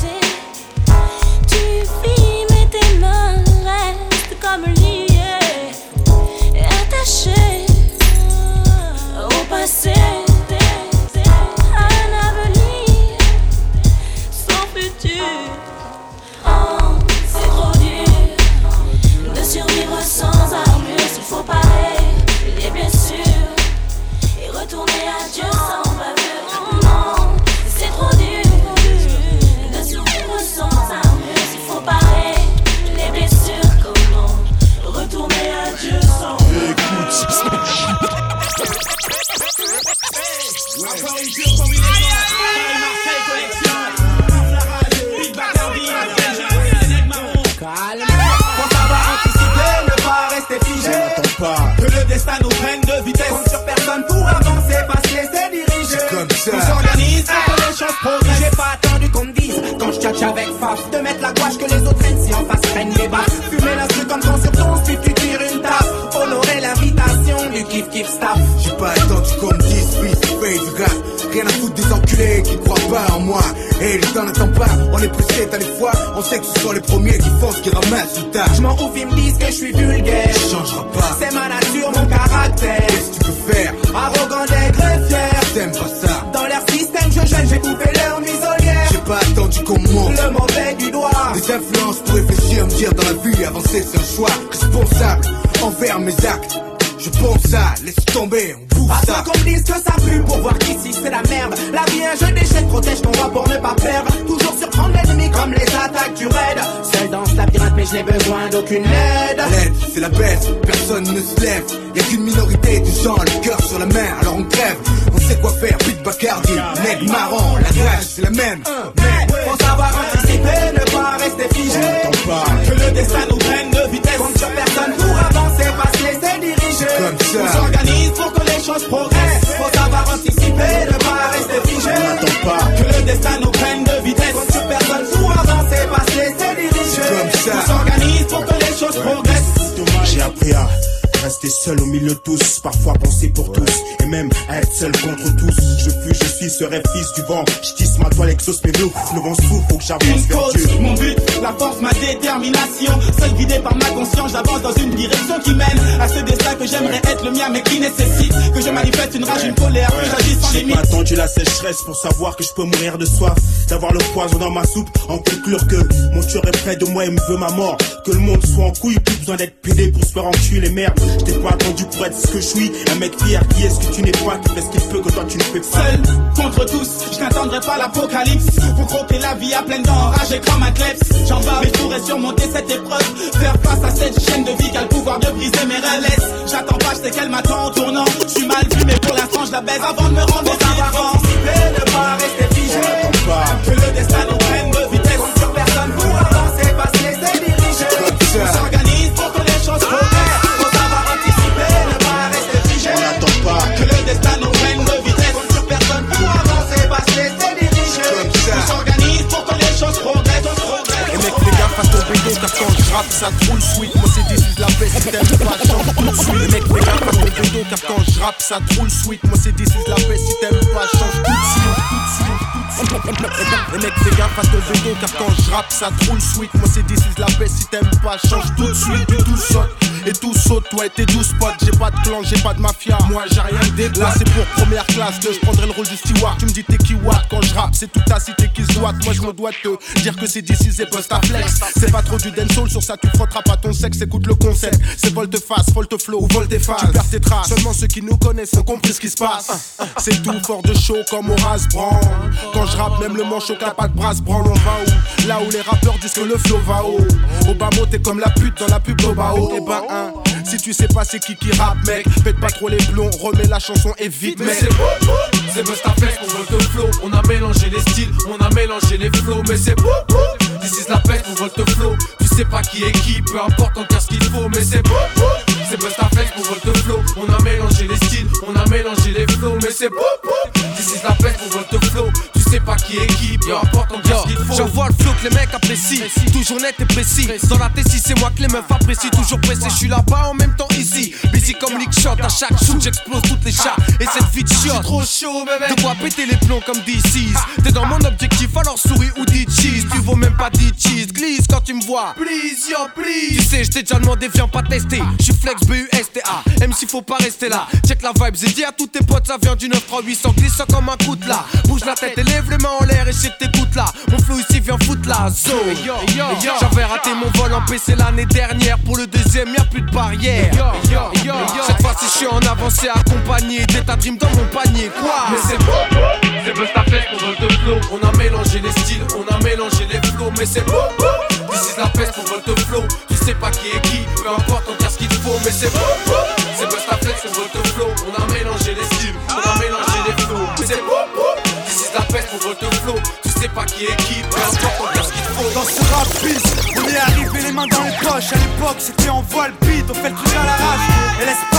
On s'organise pour les choses progressent. J'ai pas attendu qu'on me dise, quand je tchatche avec Faf, de mettre la gouache que les autres prennent si en face prennent les basses. Fumer l'instru comme quand sur ton slip tu tires une tape. Honorer l'invitation du kiff kiff staff. J'ai pas attendu qu'on me dise oui, c'est fait du rap. Rien à foutre des enculés qui croient pas en moi. Et les temps n'attendent pas, on est pressé, t'as des fois. On sait que ce sont les premiers qui ce qui ramassent le tas. Je m'en ouf, ils me disent que je suis vulgaire. Ça changera pas. C'est ma nature, mon caractère. Qu'est-ce que tu peux faire? Arrogant, et fier. T'aimes pas ça Le mauvais du doigt. Des influences pour réfléchir, me dire dans la vie, avancer c'est un choix responsable envers mes actes. Je pense à, laisse tomber, bouffe À ça. qu'on me dise que ça pue pour voir qu'ici c'est la merde. La vie est un jeu d'échecs, protège ton voix pour ne pas perdre. Toujours surprendre l'ennemi comme les attaques du raid. Seul dans ce labyrinthe, mais je n'ai besoin d'aucune aide. L'aide, c'est la baisse, personne ne se lève. Y'a qu'une minorité de gens, le cœur sur la main, alors on crève. On sait quoi faire, Pete Bacardi, Ned Marron, la grâce c'est la même. Mais faut savoir anticiper, ne pas rester figé. Que le destin nous prenne de vitesse. Compte sur personne pour capacité de diriger. Comme ça. On s'organise pour que les choses progressent. Faut savoir anticiper, ne pas rester figé. On pas que le destin nous prenne de vitesse. Quand personne pour avancer, passer, se diriger. Comme ça. On s'organise pour que les choses progressent. J'ai appris à rester seul au milieu de tous, parfois penser pour tous, et même à être seul contre tous. Je fuis, je suis, serai fils du vent. Je tisse ma toile, exauce mes loups. Le vent souffle, faut que j'avance vers Dieu. mon but, la force, ma détermination. Seul guidé par ma conscience, j'avance dans une direction qui mène à ce destin que j'aimerais être le mien, mais qui nécessite que je manifeste une rage, une colère, que j'agisse sans J'ai limite. pas attendu la sécheresse pour savoir que je peux mourir de soif, d'avoir le poison dans ma soupe, en conclure que mon tueur est près de moi et me veut ma mort, que le monde soit en couille, plus besoin d'être pédé pour se faire enculer merde. T'ai pas attendu pour être ce que je suis, un mec fier qui est ce que tu n'es pas, qui fait ce qu'il peut que toi tu ne fais pas. Seul contre tous, je n'attendrai pas l'apocalypse. Pour croquer la vie à pleine dents, enragé comme un kleps J'en bats, mais je pourrais surmonter cette épreuve. Faire face à cette chaîne de vie qui a le pouvoir de briser mes relais. J'attends pas, je sais qu'elle m'attend en tournant. Je suis mal vu, mais pour l'instant je la baise avant de me rendre savoir anticiper, ne pas rester figé. Que le destin nous rappe, ça roule sweet. Moi, c'est this is la si t'aimes pas, change tout de suite. Mec, car quand je ça sweet. Moi, c'est this is la paix, si t'aimes pas, change tout de. Tout de suite, tout de suite. Et mec, fais gaffe à ton bédo car quand je rappe, ça te roule sweet. Moi, c'est this is la paix, si t'aimes pas, change tout de suite. Et tout saute, et tout saute, toi et tes douze potes. J'ai pas de clan, j'ai pas de mafia. Moi, j'ai rien de Là, c'est pour première classe que je prendrai le rôle du steward. Tu me dis t'es qui what? Quand je rappe, c'est toute ta cité qui se doit. Moi, je me dois te dire que c'est d'ici, c'est post à flex. C'est pas trop du dancehall, sur ça tu frotteras pas ton sexe. Écoute le concept, c'est volte-face, volte-flow ou volte-face. Tu perds tes traces. Seulement ceux qui nous connaissent ont compris ce qui se passe. C'est tout fort de chaud comme Horace Brand. Quand je rappe, même le manchot qui a pas de brasse branle, on va où? Là où les rappeurs disent que le flow va haut. Mot, t'es comme la pute dans la pub d'Obao. Et ben, hein, si tu sais pas c'est qui qui rappe, mec, pète pas trop les plombs, remets la chanson et vite, Mais mec. c'est beau, c'est Bustaflex pour Volte Flow. On a mélangé les styles, on a mélangé les flows. Mais c'est beau, this is la peste pour Volte Flow. Tu sais pas qui est qui, peu importe encore ce qu'il faut. Mais c'est beau, c'est Bustaflex pour Volte Flow. On a mélangé les styles, on a mélangé les flows. Mais c'est beau, this is la peste pour Volte Flow. Sais pas qui est qui, peu importe encore ce qu'il faut. J'envoie le flow que les mecs apprécient, toujours net et précis. Dans la T6, c'est moi que les meufs apprécient, toujours pressé. Je suis là-bas en même temps ici. Busy comme Lick Shot, à chaque shoot, j'explose toutes les chats. Et cette vie de shot, trop chaud, bébé. De quoi péter les plombs comme DC's. T'es dans mon objectif, alors souris ou dis cheese. Tu vaux même pas dis cheese, glisse quand tu me vois. Please, yo, please. Tu sais, je t'ai déjà demandé, viens pas tester. J'suis flex B-U-S-T-A. Même s'il faut pas rester là. Check la vibe, j'ai dit à tous tes potes, ça vient du 93800. Glisse comme un coup de là. Bouge la tête et lève les mains en l'air et je t'écoutes là. Mon flow ici vient foutre la zone. J'avais raté mon vol en PC l'année dernière. Pour le deuxième, y'a plus de barrière. Cette fois-ci, je suis en avancée accompagné. D'état dream dans mon panier, quoi? Mais c'est beau, c'est Bustaflex pour Volte Flow. On a mélangé les styles, on a mélangé les flows. Mais c'est beau, this is la peste pour Volte Flow. Tu sais pas qui est qui, peu importe on dire ce qu'il faut. Mais c'est beau, c'est Bustaflex pour Volte Flow. On a mélangé les styles, on a mélangé les flows. Mais c'est beau, la peste Flow. Tu sais pas qui est qui, peu importe ce qu'il faut. Dans ce rap bis, on est arrivé les mains dans les poches. À l'époque, c'était en voile beat, on fait le truc à l'arrache. Et laisse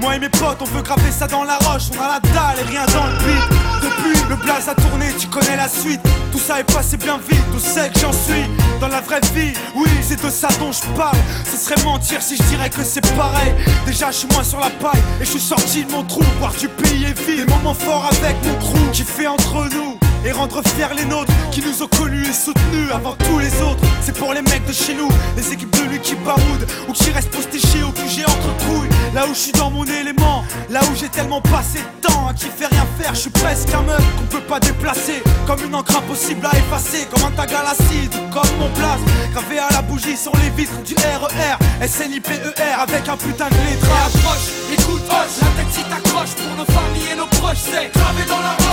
Moi et mes potes, on veut graver ça dans la roche. On a la dalle et rien dans le beat. Depuis, le blaze a tourné, tu connais la suite. Tout ça est passé bien vite, on sait que j'en suis. Dans la vraie vie, oui, c'est de ça dont je parle. Ce serait mentir si je dirais que c'est pareil. Déjà, je suis moins sur la paille et je suis sorti de mon trou. Voir du pays est vide. Des moments forts avec mon crew qui fait entre nous et rendre fiers les nôtres qui nous ont connus et soutenus avant tous les autres. C'est pour les mecs de chez nous, les équipes de lui qui baroudent ou qui restent postés chez au QG entre couilles. Là où je suis dans mon élément, là où j'ai tellement passé de temps à qui fait rien faire, je suis presque un meuf qu'on peut pas déplacer. Comme une encre impossible à effacer, comme un tag à l'acide comme mon place. Gravé à la bougie sur les vitres du RER, SNIPER avec un putain de lettrage. Approche, écoute, hoche, la tête si t'accroches pour nos familles et nos proches, c'est gravé dans la roche.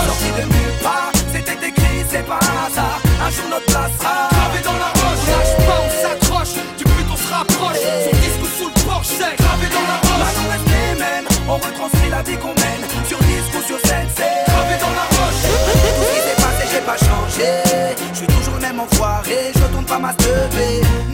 C'était écrit, c'est pas hasard. Un jour notre place sera Gravé dans la roche, lâche pas, on s'accroche, du but on se rapproche. Son disque ou sous le porche, c'est gravé dans la roche. Maintenant reste les mêmes, on retranscrit la vie qu'on mène. Sur disque ou sur scène, c'est gravé dans la roche. Tout ce qui s'est passé, j'ai pas changé. Je suis toujours le même enfoiré, je retourne pas ma.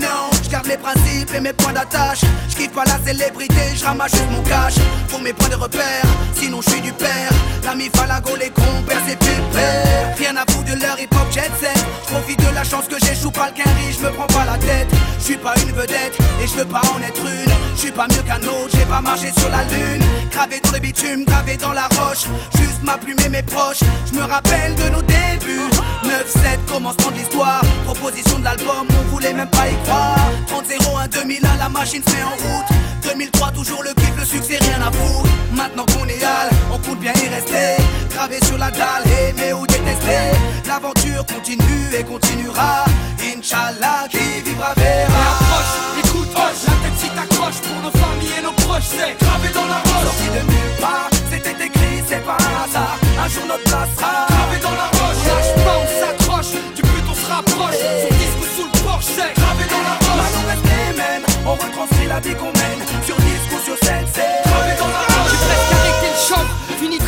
Non, garde les principes et mes points d'attache. Je kiffe pas la célébrité, je ramasse mon cash. Pour mes points de repère, sinon je suis du père. L'ami Falago, les compères, c'est pépère. Rien à de leur hip-hop jet set. Profite de la chance que j'échoue pas le quinri, je me prends pas la tête. Je suis pas une vedette et je veux pas en être une. Je suis pas mieux qu'un autre, j'ai pas marché sur la lune. Gravé dans le bitume, gravé dans la roche. Juste ma plume et mes proches. Je me rappelle de nos débuts. 9-7, commencement de l'histoire. Proposition de l'album, on voulait même pas y croire. 30-01, 2001, la machine se met en route. 2003, toujours le kiff, le succès, rien à foutre. Maintenant qu'on est hal, on compte bien y rester. Gravé sur la dalle, aimer ou détester. L'aventure continue et continuera. Inch'Allah, qui vivra verra. approche, écoute, hoche, la tête si t'accroches pour nos familles et nos proches, c'est gravé dans la roche. Sorti de nulle part, c'était écrit, c'est pas un hasard. Un jour notre place sera gravé dans la roche. Lâche pas, on s'accroche, du but on se rapproche. Son disque sous le porche, c'est gravé dans la roche. Maintenant reste les mêmes, on retranscrit la vie qu'on mène. Sur disque ou sur scène, c'est la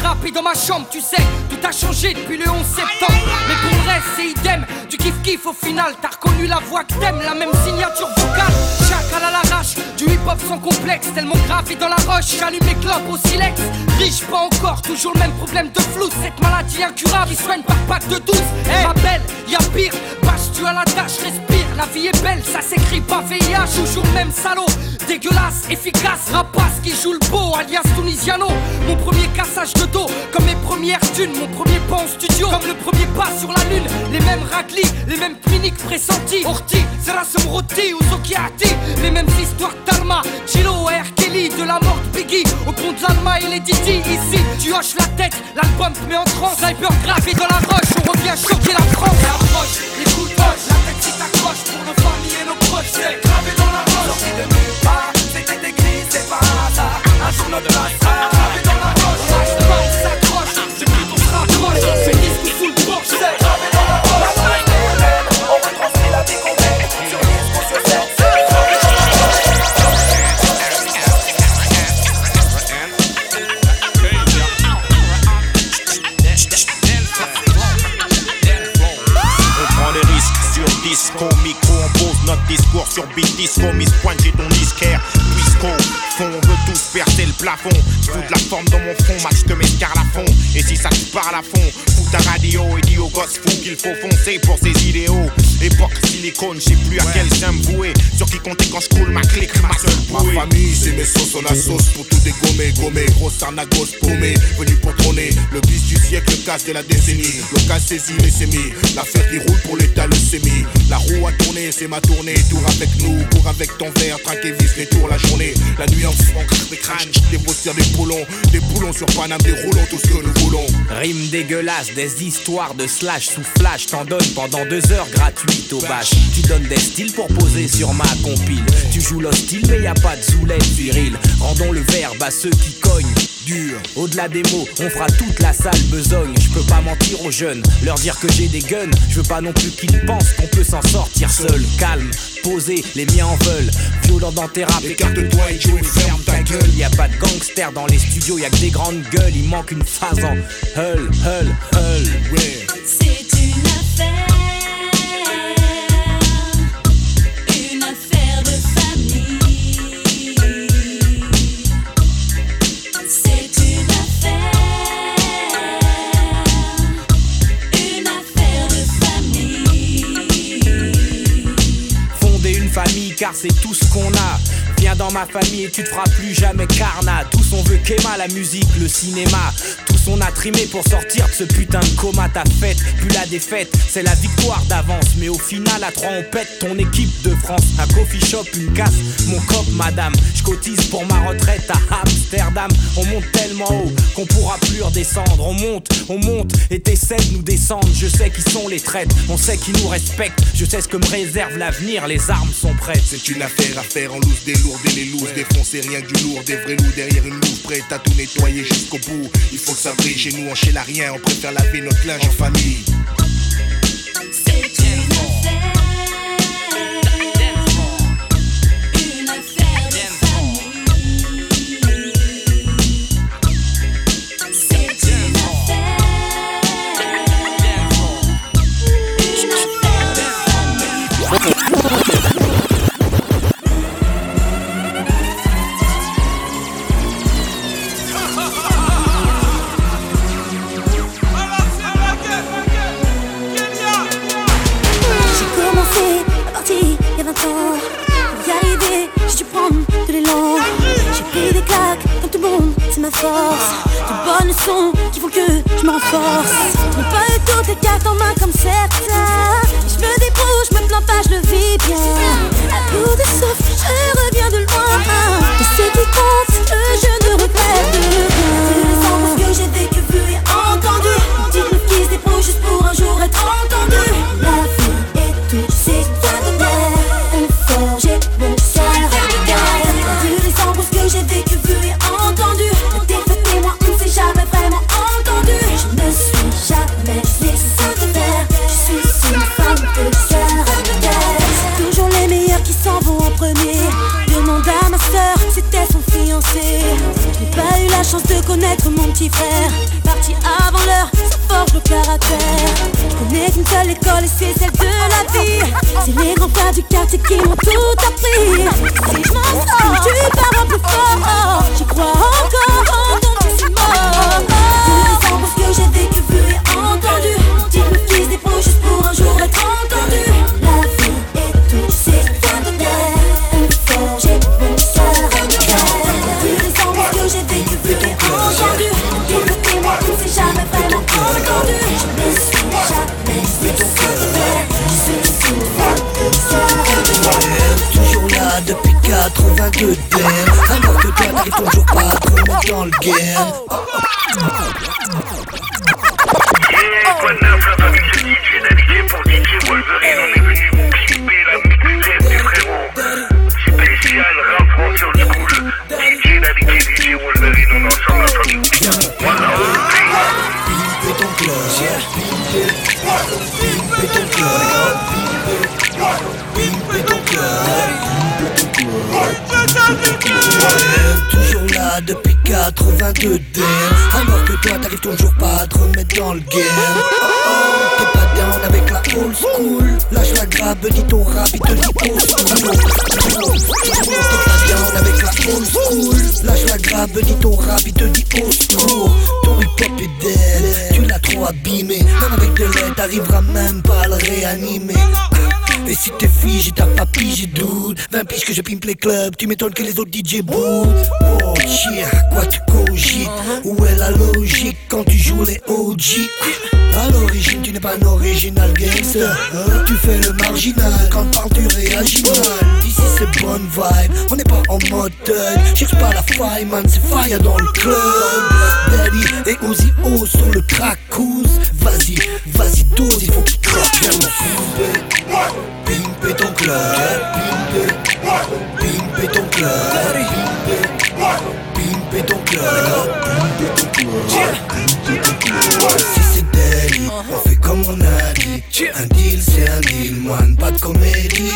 rapper dans ma chambre, tu sais, tout a changé depuis le 11 septembre. Mais pour le reste, c'est idem, du kiff kiff au final, t'as reconnu la voix que t'aimes, la même signature vocale. Chacal à l'arrache, du hip hop sans complexe, tellement gravé dans la roche, j'allume les clopes au silex. Riche pas encore, toujours le même problème de flou, cette maladie incurable, il soigne par pack de 12. Ma belle, y'a pire, bâche tu à la tâche, respire, la vie est belle, ça s'écrit pas. VIH, toujours le même salaud, dégueulasse, efficace, rapace qui joue le beau, alias Tunisiano. Mon premier cassage de dos, comme mes premières thunes, mon premier pas en studio, comme le premier pas sur la lune. Les mêmes raclis, les mêmes cliniques pressentis. Orti, Zerasum Roti ou Zokiati, les mêmes histoires d'Alma, Chilo R. Kelly, de la mort de Biggie, au pont de l'Alma et les Didi. Ici, tu hoches la tête, l'album te met en transe. Sniper gravé dans la roche, on revient choquer la France. Gosses fous qu'il faut foncer pour ses idéaux. Époque silicone, j'sais plus à quel sein me vouer. Sur qui compter quand j'coule ma clique, ma seule bouée. Ma famille, c'est mes sauces, on a sauce pour tout dégommer, gommer. Grosse arnagos paumée, venu pour trôner. Le bis du siècle, le casse de la décennie. Local saisi, les sémis. L'affaire qui roule pour l'état, le sémi. La roue a tourné, c'est ma tournée. Tour avec nous, cours avec ton verre, traque et vis les tours la journée. La nuit en fond, des crânes, des bossières, des poulons. Des poulons sur Paname, des roulons, tout ce que nous voulons. Rime dégueulasse, des histoires de slash sous flash, t'en donnes pendant deux heures gratuites au bâche. Tu donnes des styles pour poser sur ma compile. Tu joues l'hostile, mais y a pas de zoulette viril. Rendons le verbe à ceux qui cognent. Dur. Au-delà des mots, on fera toute la salle besogne. Je peux pas mentir aux jeunes, leur dire que j'ai des guns. Je veux pas non plus qu'ils pensent qu'on peut s'en sortir seul. Calme, posé, les miens en veulent. Violent dans tes rap, écarte-toi et joue ferme ta gueule. Y a pas de gangsters dans les studios, y a que des grandes gueules. Il manque une phase en hull, hull, hull. Ouais. C'est tout ce qu'on a. Viens dans ma famille et tu te feras plus jamais carnat. Tous on veut qu'Emma, la musique, le cinéma. On a trimé pour sortir de ce putain de coma. Ta fête, plus la défaite, c'est la victoire d'avance. Mais au final, à trois, on pète ton équipe de France. Un coffee shop, une casse, mon cop, madame. Je cotise pour ma retraite à Amsterdam. On monte tellement haut qu'on pourra plus redescendre. On monte, on monte et t'essaies de nous descendre. Je sais qui sont les traîtres, on sait qui nous respectent. Je sais ce que me réserve l'avenir, les armes sont prêtes. C'est une affaire à faire en loose, délourder les looses, défoncer rien que du lourd, des vrais loups derrière une loupe, prête à tout nettoyer jusqu'au bout. Il faut que ça brille chez nous, on chez la rien, on préfère laver notre linge en famille. Force. De bonnes leçons qui font que je me renforce. Je n'ai pas eu toutes les cartes en main comme certains. Je me débrouille, je me plains pas, je le vis bien. À bout de souffle, je reviens de loin. Et ce qui compte, que je ne regrette rien. Les embrouilles que j'ai vécu, et entendu. Une petite qui se débrouille juste pour un jour être entendue. Dis ton rap, il te dit old school Ton hip hop est dead, tu l'as trop abîmé. Même avec de l'aide, t'arriveras même pas à le réanimer. Et si t'es figé, t'as 20 piges que je pimpe les clubs, tu m'étonnes que les autres DJ boot Oh shit, quoi tu cogites Où est la logique quand tu joues les OG À l'origine, tu n'es pas un original gangster. Hein Tu fais le marginal, quand parle tu réagis mal Ici c'est bonne vibe, on n'est pas en mode thug. Cherche pas la faille man, c'est fire dans le club. Daddy et Ozzy O sur le track Vas-y, vas-y dose, il faut qu'il craque ton club, ton club, ton club. Si c'est daily, on fait comme on a dit. Un deal c'est un deal, man, pas de comédie.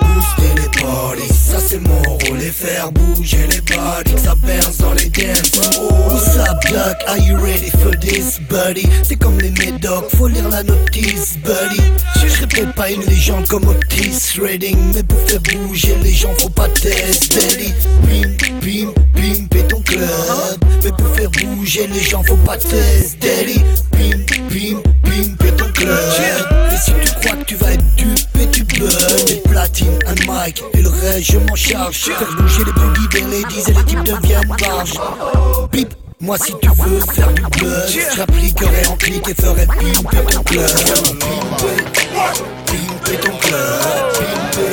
Booster les parties, ça c'est mon rôle. Et faire bouger les bodies, ça berce Oh, what's up? Are you ready for this, buddy? C'est comme les médocs, faut lire la notice, buddy. Je serais peut-être pas une légende comme Otis Redding, mais pour faire bouger les gens, faut pas test, daddy. Bim, bim, bim, pète ton club. Mais pour faire bouger les gens, faut pas test, daddy. Bim, bim, bim, pète ton club. Et si tu crois que tu vas être dupé, tu burn. Des platines, un mic, et le reste, je m'en charge. Faire bouger les boogies des ladies et les types deviennent barges. Bip, moi si tu veux faire du buzz J'appliquerai en clic et ferai pimper ton club Pimper, ton club Pimper,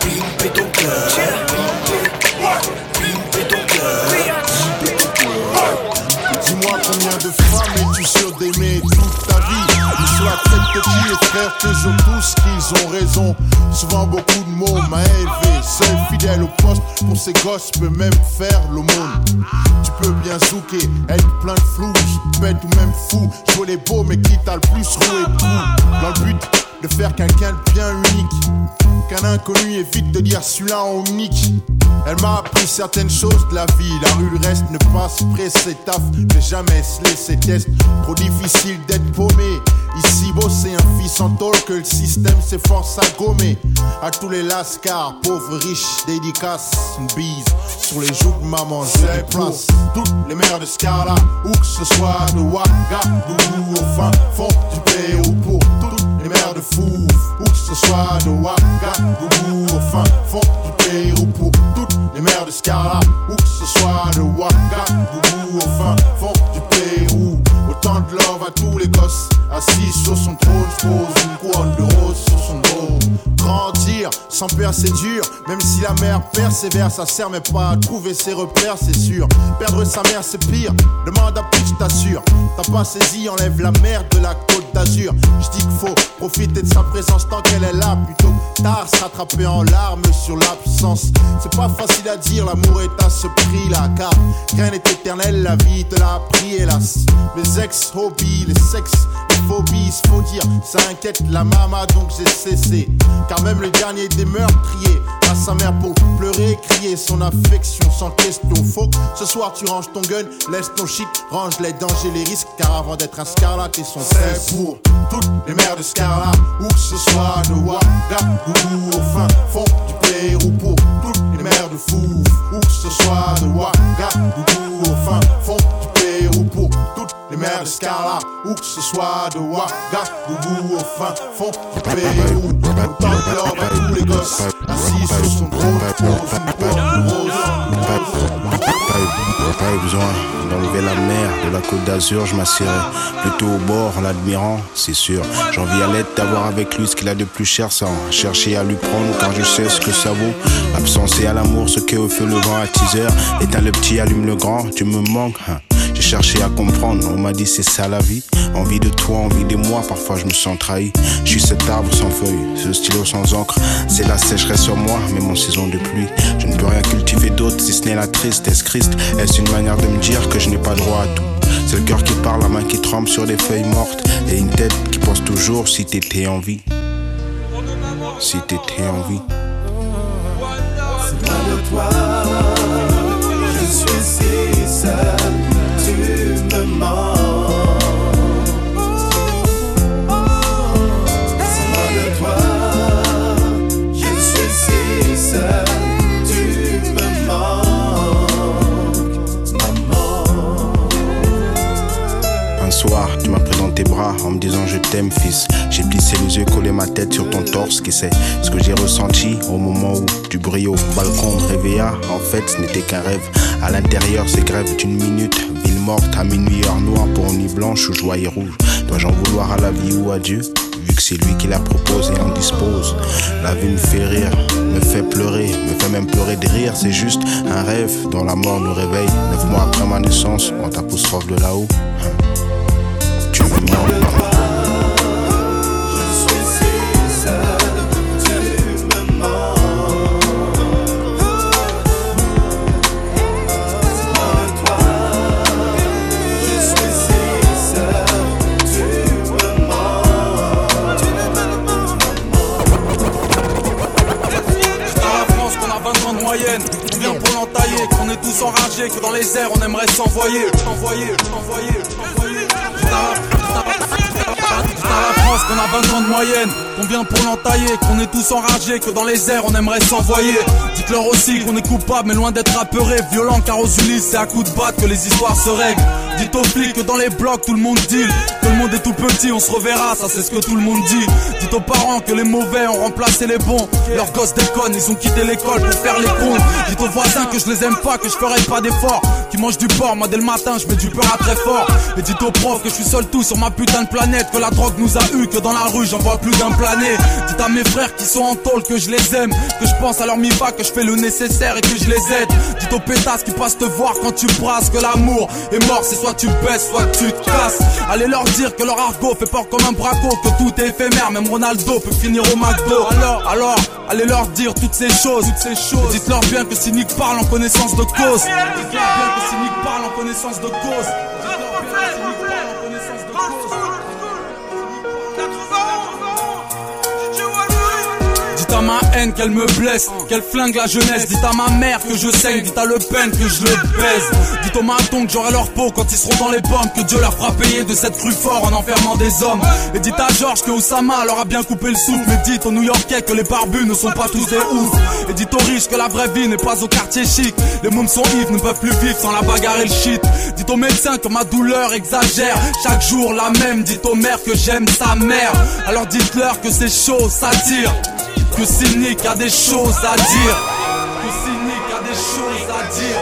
pimper ton club Dis-moi combien de femmes es-tu sûr d'aimer toute ta vie petits et frères toujours tous qu'ils ont raison. Souvent beaucoup de mots m'a élevé. Seul fidèle au poste pour ses gosses peut même faire l'aumône. Tu peux bien zouker, être plein de flou Bête ou même fou, jouer les beaux mais qui t'a le plus roué tout Dans le but de faire quelqu'un de bien unique. Qu'un inconnu évite de dire celui-là en nique. Elle m'a appris certaines choses de la vie. La rue le reste ne pas se presser taf. Ne jamais se laisser test. Trop difficile d'être paumé. Ici bosser un fils en tôle que le système s'efforce à gommer. À tous les lascars, pauvres, riches, dédicaces Une bise. Sur les joues de maman, j'ai place. Toutes les mères de Scala, où que ce soit de Ouagadougou Au fin fond du pays ou pour toutes les mères de Fouf Où que ce soit de Ouagadougou au fin fond du Pérou pour toutes les mères de Scarla, ou que ce soit de Ouagadougou au fin fond du Pérou. Autant de love à tous les gosses, assis sur son trône, pose une couronne de rose sur son dos. Grandir sans père c'est dur, même si la mère persévère, ça sert mais pas à trouver ses repères, c'est sûr. Perdre sa mère c'est pire, demande à plus, je t'assure. T'as pas saisi, enlève la merde de la côte d'Azur. Je dis qu'il faut profiter de sa présence tant qu'elle est là, plutôt tard se rattraper en larmes sur l'absence. C'est pas facile à dire, l'amour est à ce prix-là, car rien n'est éternel, la vie te l'a appris, hélas. Ex-hobbies, les sexes, les phobies, faut dire, ça inquiète la mama, donc j'ai cessé. Car même le dernier des meurtriers à sa mère pour pleurer, crier son affection sans question. Faut que ce soir tu ranges ton gun, laisse ton shit, range les dangers, les risques, car avant d'être un scarlat, t'es son c'est pour toutes les mères de Scarla, où que ce soit de Ouagadougou au fin fond du Pérou pour toutes les mères de fou, où que ce soit de Ouagadougou au fin fond Pérou pour toutes les mères de Scarla, où que ce soit de Ouagadougou au fin fond du à tous les assis sur son. Pas besoin d'enlever la mer de la côte d'Azur, je m'assierai plutôt au bord, l'admirant, c'est sûr. J'envie à l'aide d'avoir avec lui ce qu'il a de plus cher sans chercher à lui prendre, car je sais ce que ça vaut. L'absence et à l'amour, ce qu'est au feu le vent à teaser. Éteins le petit, allume le grand, tu me manques. hein. Cherché à comprendre, on m'a dit c'est ça la vie. Envie de toi, envie de moi, parfois je me sens trahi. Je suis cet arbre sans feuilles, ce stylo sans encre. C'est la sécheresse sur moi, même en saison de pluie. Je ne peux rien cultiver d'autre si ce n'est la tristesse. Christ, est-ce une manière de me dire que je n'ai pas droit à tout? C'est le cœur qui parle, la main qui tremble sur des feuilles mortes. Et une tête qui pense toujours si t'étais en vie. Si t'étais en vie. C'est pas de toi, je suis si seul, tu me mens. C'est pas de toi, je suis si seul, tu me manques, maman. Un soir, en me disant je t'aime fils. J'ai plissé les yeux, collé ma tête sur ton torse, qui c'est ce que j'ai ressenti au moment où du bruit au balcon réveilla. En fait, ce n'était qu'un rêve. À l'intérieur, c'est grève d'une minute. Ville morte à minuit, heure noire pour nuit blanche ou joie et rouge. Dois-je en vouloir à la vie ou à Dieu? Vu que c'est lui qui la propose et en dispose. La vie me fait rire, me fait pleurer, me fait même pleurer de rire. C'est juste un rêve dont la mort nous réveille. Neuf mois après ma naissance, on t'apostrophe de là-haut. Tu me vient pour l'entailler Qu'on est tous enragés Que dans les airs on aimerait s'envoyer. Dites-leur aussi qu'on est coupable Mais loin d'être apeuré Violent car aux Ulysses C'est à coups de batte que les histoires se règlent. Dites aux flics que dans les blocs tout le monde deal Que le monde est tout petit On se reverra Ça c'est ce que tout le monde dit. Dites aux parents que les mauvais ont remplacé les bons. Leurs gosses déconnent Ils ont quitté l'école pour faire les cons. Dites aux voisins que je les aime pas Que je ferai pas d'efforts Qui mangent du porc Moi dès le matin je mets du peur à très fort. Et dites aux profs que je suis seul tout sur ma putain de planète Que la drogue nous a eu Que dans la rue j'en vois plus d'un plané. Dites à mes frères qui sont en tôle que je les aime Que je pense à leur mifa Que je fais le nécessaire et que je les aide. Dites aux pétasses qui passent te voir quand tu brasses Que l'amour est mort c'est soit tu baisses soit tu te casses. Allez leur dire que leur argot fait peur comme un braco Que tout est éphémère même Ronaldo peut finir au McDo. Alors, alors, allez leur dire toutes ces choses, toutes ces choses. Dites-leur bien que Cynic parle en connaissance de cause. Cynic parle en connaissance de cause. Ma haine qu'elle me blesse, qu'elle flingue la jeunesse. Dites à ma mère que je saigne, dites à Le Pen que je le baise. Dites aux matons que j'aurai leur peau quand ils seront dans les pommes, que Dieu leur fera payer de cette crue fort en enfermant des hommes. Et dites à Georges que Osama leur a bien coupé le souffle. Mais dites aux New Yorkais que les barbus ne sont pas tous des oufs. Et dites aux riches que la vraie vie n'est pas au quartier chic. Les mômes sont ivres, ne peuvent plus vivre sans la bagarre et le shit. Dites aux médecins que ma douleur exagère. Chaque jour la même, dites aux mères que j'aime sa mère. Alors dites-leur que c'est chaud, ça tire. Que Cynique a des choses à dire. Que Cynique a des choses à dire.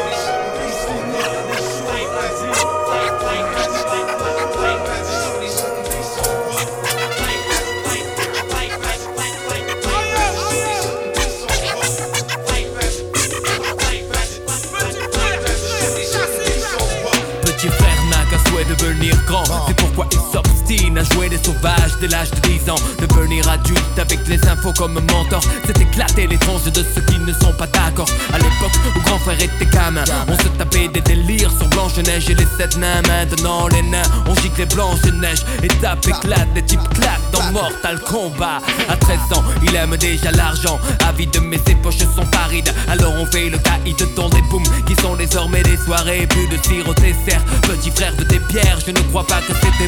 Petit frère n'a qu'un souhait de devenir grand pourquoi il s'obstine à jouer les sauvages dès l'âge de 10 ans. Devenir adulte avec les infos comme mentor. C'est éclater les tranches de ceux qui ne sont pas d'accord. À l'époque où grand frère était gamin On se tapait des délires sur Blanche-Neige et les sept nains. Maintenant les nains on gicle les Blanche-Neige Étape éclate, des types claquent dans Mortal Kombat. À 13 ans il aime déjà l'argent. Avide mais ses poches sont arides. Alors on fait le caïd dans des booms Qui sont désormais des soirées. Plus de tir au dessert Petit frère de tes pierres Je ne crois pas que c'était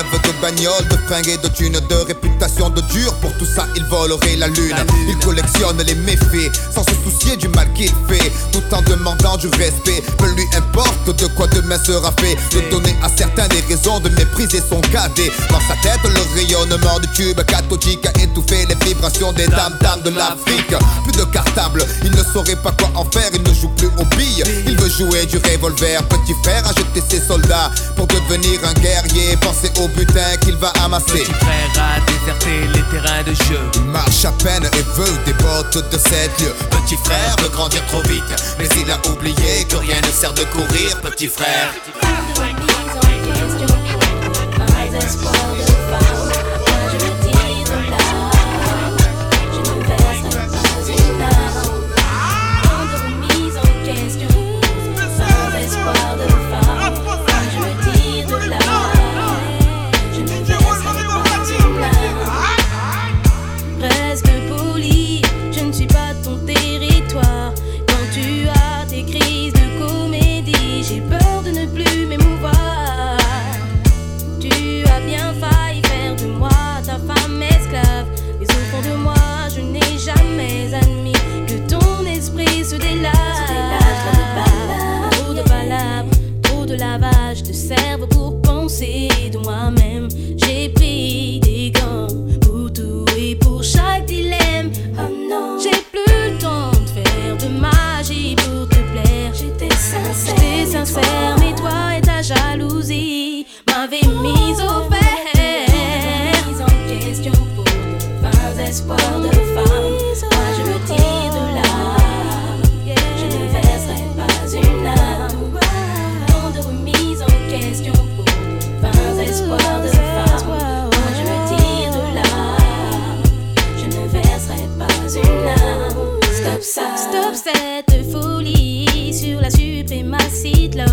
rêve de bagnole, de fringues et de thunes, de réputation de dur. Pour tout ça, il volerait la lune. Il collectionne les méfaits sans se soucier du en demandant du respect. Peu lui importe de quoi demain sera fait. De donner à certains des raisons de mépriser son cadet. Dans sa tête, le rayonnement du tube cathodique a étouffé les vibrations des dames dames de l'Afrique. Plus de cartable, il ne saurait pas quoi en faire. Il ne joue plus aux billes, il veut jouer du revolver. Petit frère a jeté ses soldats pour devenir un guerrier. Pensez au butin qu'il va amasser. Petit frère a déserté les terrains de jeu Il marche à peine et veut des bottes de 7 lieux. Petit frère veut grandir trop vite Mais il a oublié que rien ne sert de courir Petit frère suprématie de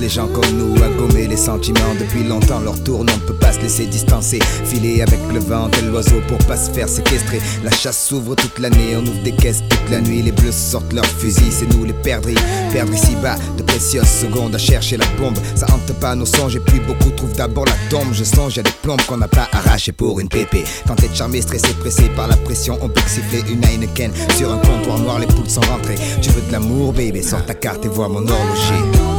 les gens comme nous à gommer les sentiments. Depuis longtemps, leur tourne, on ne peut pas se laisser distancer. Filer avec le vent, tel l'oiseau pour pas se faire séquestrer. La chasse s'ouvre toute l'année, on ouvre des caisses toute la nuit. Les bleus sortent leurs fusils, c'est nous les perdris. Perdre ici bas de précieuses secondes à chercher la bombe. Ça hante pas nos songes et puis beaucoup trouvent d'abord la tombe. Je songe à des plombes qu'on n'a pas arrachées pour une pépé. Quand t'es charmé, stressé, pressé par la pression, on peut siffler une Heineken. Sur un comptoir noir, les poules sont rentrées. Tu veux de l'amour, baby, sors ta carte et vois mon horloger.